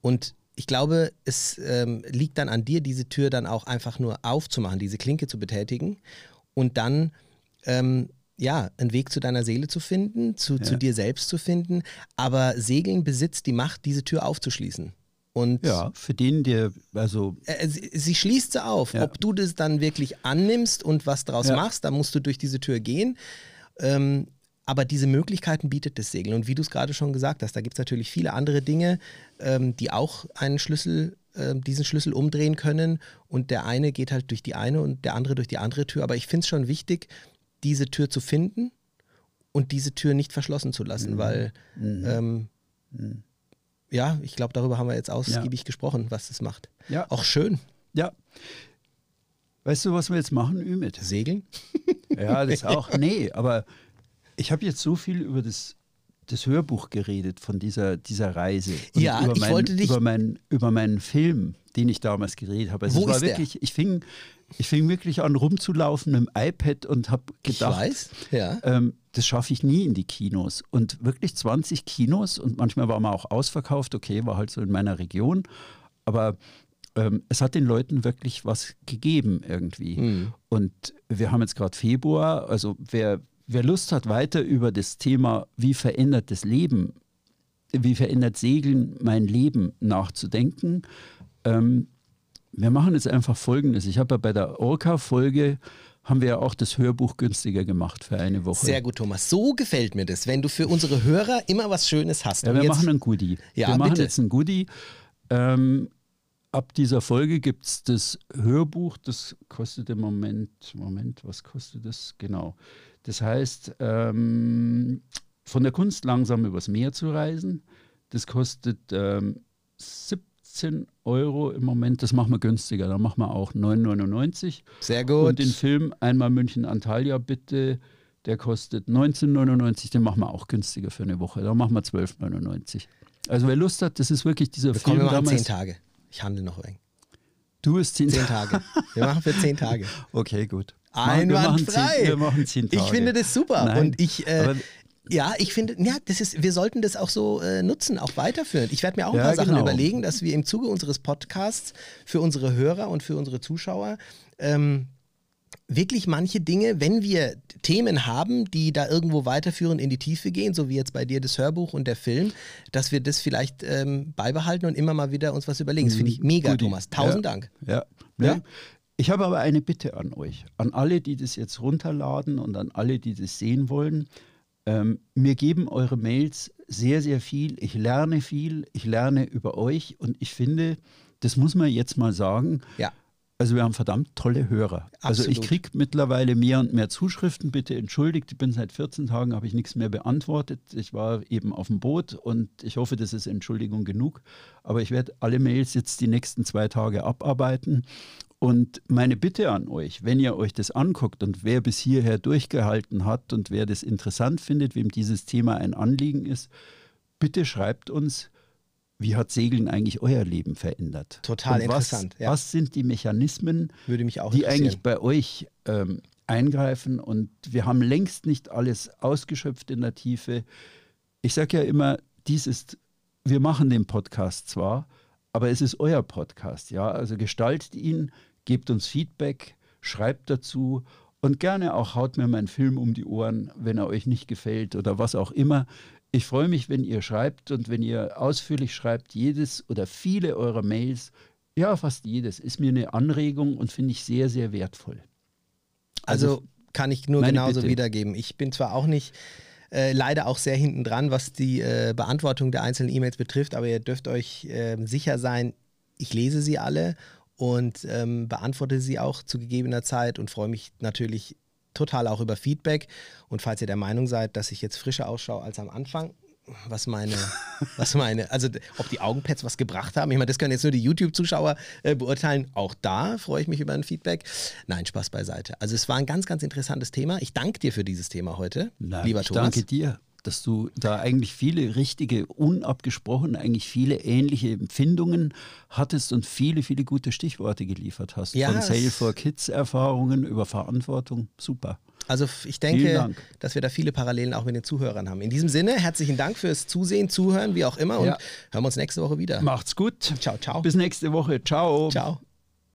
[SPEAKER 1] Und ich glaube, es ähm, liegt dann an dir, diese Tür dann auch einfach nur aufzumachen, diese Klinke zu betätigen und dann ähm, ja, einen Weg zu deiner Seele zu finden, zu, zu
[SPEAKER 2] Ja.
[SPEAKER 1] dir selbst zu finden. Aber Segeln besitzt die Macht, diese Tür aufzuschließen. Und
[SPEAKER 2] Ja, für den, der, also
[SPEAKER 1] äh, sie, sie schließt sie auf.
[SPEAKER 2] Ja.
[SPEAKER 1] Ob du das dann wirklich annimmst und was draus
[SPEAKER 2] Ja.
[SPEAKER 1] machst, da musst du durch diese Tür gehen. Ähm, aber diese Möglichkeiten bietet das Segeln. Und wie du es gerade schon gesagt hast, da gibt es natürlich viele andere Dinge, ähm, die auch einen Schlüssel, ähm, diesen Schlüssel umdrehen können. Und der eine geht halt durch die eine und der andere durch die andere Tür. Aber ich finde es schon wichtig, diese Tür zu finden und diese Tür nicht verschlossen zu lassen,
[SPEAKER 2] Mhm.
[SPEAKER 1] weil ähm, ja, ich glaube, darüber haben wir jetzt ausgiebig gesprochen, was das macht.
[SPEAKER 2] Ja.
[SPEAKER 1] Auch schön.
[SPEAKER 2] ja. Weißt du, was wir jetzt machen, Ümit?
[SPEAKER 1] Segeln?
[SPEAKER 2] Ja, das auch. Nee, aber ich habe jetzt so viel über das, das Hörbuch geredet von dieser, dieser Reise. Und
[SPEAKER 1] Ja,
[SPEAKER 2] über
[SPEAKER 1] ich
[SPEAKER 2] meinen,
[SPEAKER 1] wollte dich-
[SPEAKER 2] Über meinen, über meinen Film, den ich damals gedreht habe. Also
[SPEAKER 1] Wo
[SPEAKER 2] es war
[SPEAKER 1] ist der?
[SPEAKER 2] wirklich, ich fing, ich fing wirklich an rumzulaufen mit dem iPad und habe gedacht,
[SPEAKER 1] weiß. Ja.
[SPEAKER 2] ähm, das schaffe ich nie in die Kinos. Und wirklich 20 Kinos und manchmal war man auch ausverkauft, okay, war halt so in meiner Region. Aber ähm, es hat den Leuten wirklich was gegeben irgendwie.
[SPEAKER 1] Mhm.
[SPEAKER 2] Und wir haben jetzt gerade Februar, also wer, wer Lust hat, weiter über das Thema, wie verändert das Leben, wie verändert Segeln mein Leben nachzudenken, ähm, wir machen jetzt einfach Folgendes. Ich habe ja bei der Orca-Folge haben wir ja auch das Hörbuch günstiger gemacht für eine Woche.
[SPEAKER 1] Sehr gut, Thomas. So gefällt mir das, wenn du für unsere Hörer immer was Schönes hast.
[SPEAKER 2] Ja, wir
[SPEAKER 1] jetzt-
[SPEAKER 2] machen ein Goodie.
[SPEAKER 1] Ja,
[SPEAKER 2] wir machen
[SPEAKER 1] bitte.
[SPEAKER 2] jetzt ein Goodie. Ähm, ab dieser Folge gibt es das Hörbuch, das kostet im Moment, Moment, was kostet das? Genau. Das heißt, ähm, von der Kunst langsam übers Meer zu reisen, das kostet ähm, 17 Euro im Moment, das machen wir günstiger, da machen wir auch 9,99.
[SPEAKER 1] Sehr gut.
[SPEAKER 2] Und den Film Einmal München Antalya bitte, der kostet 19,99, den machen wir auch günstiger für eine Woche. Da machen wir 12,99. Also wer Lust hat, das ist wirklich dieser
[SPEAKER 1] wir
[SPEAKER 2] Film
[SPEAKER 1] kommen, wir machen
[SPEAKER 2] damals.
[SPEAKER 1] zehn Tage. Ich handle noch ein.
[SPEAKER 2] Du bist zehn,
[SPEAKER 1] Zehn Tage. Wir machen für zehn Tage.
[SPEAKER 2] Okay, gut.
[SPEAKER 1] Einwandfrei.
[SPEAKER 2] wir machen zehn Tage.
[SPEAKER 1] Ich finde das super.
[SPEAKER 2] Nein,
[SPEAKER 1] und ich, äh, ja, ich finde, ja, das ist, wir sollten das auch so äh, nutzen, auch weiterführen. Ich werde mir auch ein
[SPEAKER 2] Ja,
[SPEAKER 1] paar Sachen
[SPEAKER 2] genau.
[SPEAKER 1] überlegen, dass wir im Zuge unseres Podcasts für unsere Hörer und für unsere Zuschauer ähm, wirklich manche Dinge, wenn wir Themen haben, die da irgendwo weiterführen, in die Tiefe gehen, so wie jetzt bei dir das Hörbuch und der Film, dass wir das vielleicht ähm, beibehalten und immer mal wieder uns was überlegen. Das finde ich mega,
[SPEAKER 2] Goodie.
[SPEAKER 1] Thomas. Tausend
[SPEAKER 2] ja.
[SPEAKER 1] Dank.
[SPEAKER 2] Ja. Ne?
[SPEAKER 1] Ja.
[SPEAKER 2] Ich habe aber eine Bitte an euch, an alle, die das jetzt runterladen und an alle, die das sehen wollen. Ähm, mir geben eure Mails sehr, sehr viel. Ich lerne viel. Ich lerne über euch und ich finde, das muss man jetzt mal sagen.
[SPEAKER 1] Ja.
[SPEAKER 2] Also wir haben verdammt tolle Hörer. Also ich
[SPEAKER 1] Absolut.
[SPEAKER 2] kriege mittlerweile mehr und mehr Zuschriften. Bitte entschuldigt, ich bin seit 14 Tagen, habe ich nichts mehr beantwortet. Ich war eben auf dem Boot und ich hoffe, das ist Entschuldigung genug. Aber ich werde alle Mails jetzt die nächsten zwei Tage abarbeiten. Und meine Bitte an euch, wenn ihr euch das anguckt und wer bis hierher durchgehalten hat und wer das interessant findet, wem dieses Thema ein Anliegen ist, bitte schreibt uns, wie hat Segeln eigentlich euer Leben verändert?
[SPEAKER 1] Total
[SPEAKER 2] was,
[SPEAKER 1] interessant, ja.
[SPEAKER 2] Was sind die Mechanismen, die eigentlich bei euch ähm, eingreifen? Und wir haben längst nicht alles ausgeschöpft in der Tiefe. Ich sage ja immer, dies ist, wir machen den Podcast zwar, aber es ist euer Podcast, ja. Also gestaltet ihn, gebt uns Feedback, schreibt dazu und gerne auch haut mir meinen Film um die Ohren, wenn er euch nicht gefällt oder was auch immer. Ich freue mich, wenn ihr schreibt und wenn ihr ausführlich schreibt, jedes oder viele eurer Mails, ja, fast jedes, ist mir eine Anregung und finde ich sehr, sehr wertvoll.
[SPEAKER 1] Also,
[SPEAKER 2] Also,
[SPEAKER 1] kann ich nur genauso
[SPEAKER 2] Bitte.
[SPEAKER 1] wiedergeben. Ich bin zwar auch nicht äh, leider auch sehr hinten dran, was die äh, Beantwortung der einzelnen E-Mails betrifft, aber ihr dürft euch ähm, sicher sein, ich lese sie alle und ähm, beantworte sie auch zu gegebener Zeit und freue mich natürlich total auch über Feedback. Und falls ihr der Meinung seid, dass ich jetzt frischer ausschaue als am Anfang, was meine, was meine, also ob die Augenpads was gebracht haben. Ich meine, das können jetzt nur die YouTube-Zuschauer äh, beurteilen. Auch da freue ich mich über ein Feedback. Nein, Spaß beiseite. Also es war ein ganz, ganz interessantes Thema. Ich danke dir für dieses Thema heute,
[SPEAKER 2] Nein,
[SPEAKER 1] lieber
[SPEAKER 2] ich
[SPEAKER 1] Thomas.
[SPEAKER 2] danke dir, dass du da eigentlich viele richtige, unabgesprochen, eigentlich viele ähnliche Empfindungen hattest und viele, viele gute Stichworte geliefert hast.
[SPEAKER 1] Ja,
[SPEAKER 2] Von Sale for Kids Erfahrungen über Verantwortung. Super.
[SPEAKER 1] Also ich denke, dass wir da viele Parallelen auch mit den Zuhörern haben. In diesem Sinne, herzlichen Dank fürs Zusehen, Zuhören, wie auch immer und
[SPEAKER 2] Ja.
[SPEAKER 1] hören wir uns nächste Woche wieder.
[SPEAKER 2] Macht's gut.
[SPEAKER 1] Ciao, ciao.
[SPEAKER 2] Bis nächste Woche. Ciao.
[SPEAKER 1] Ciao.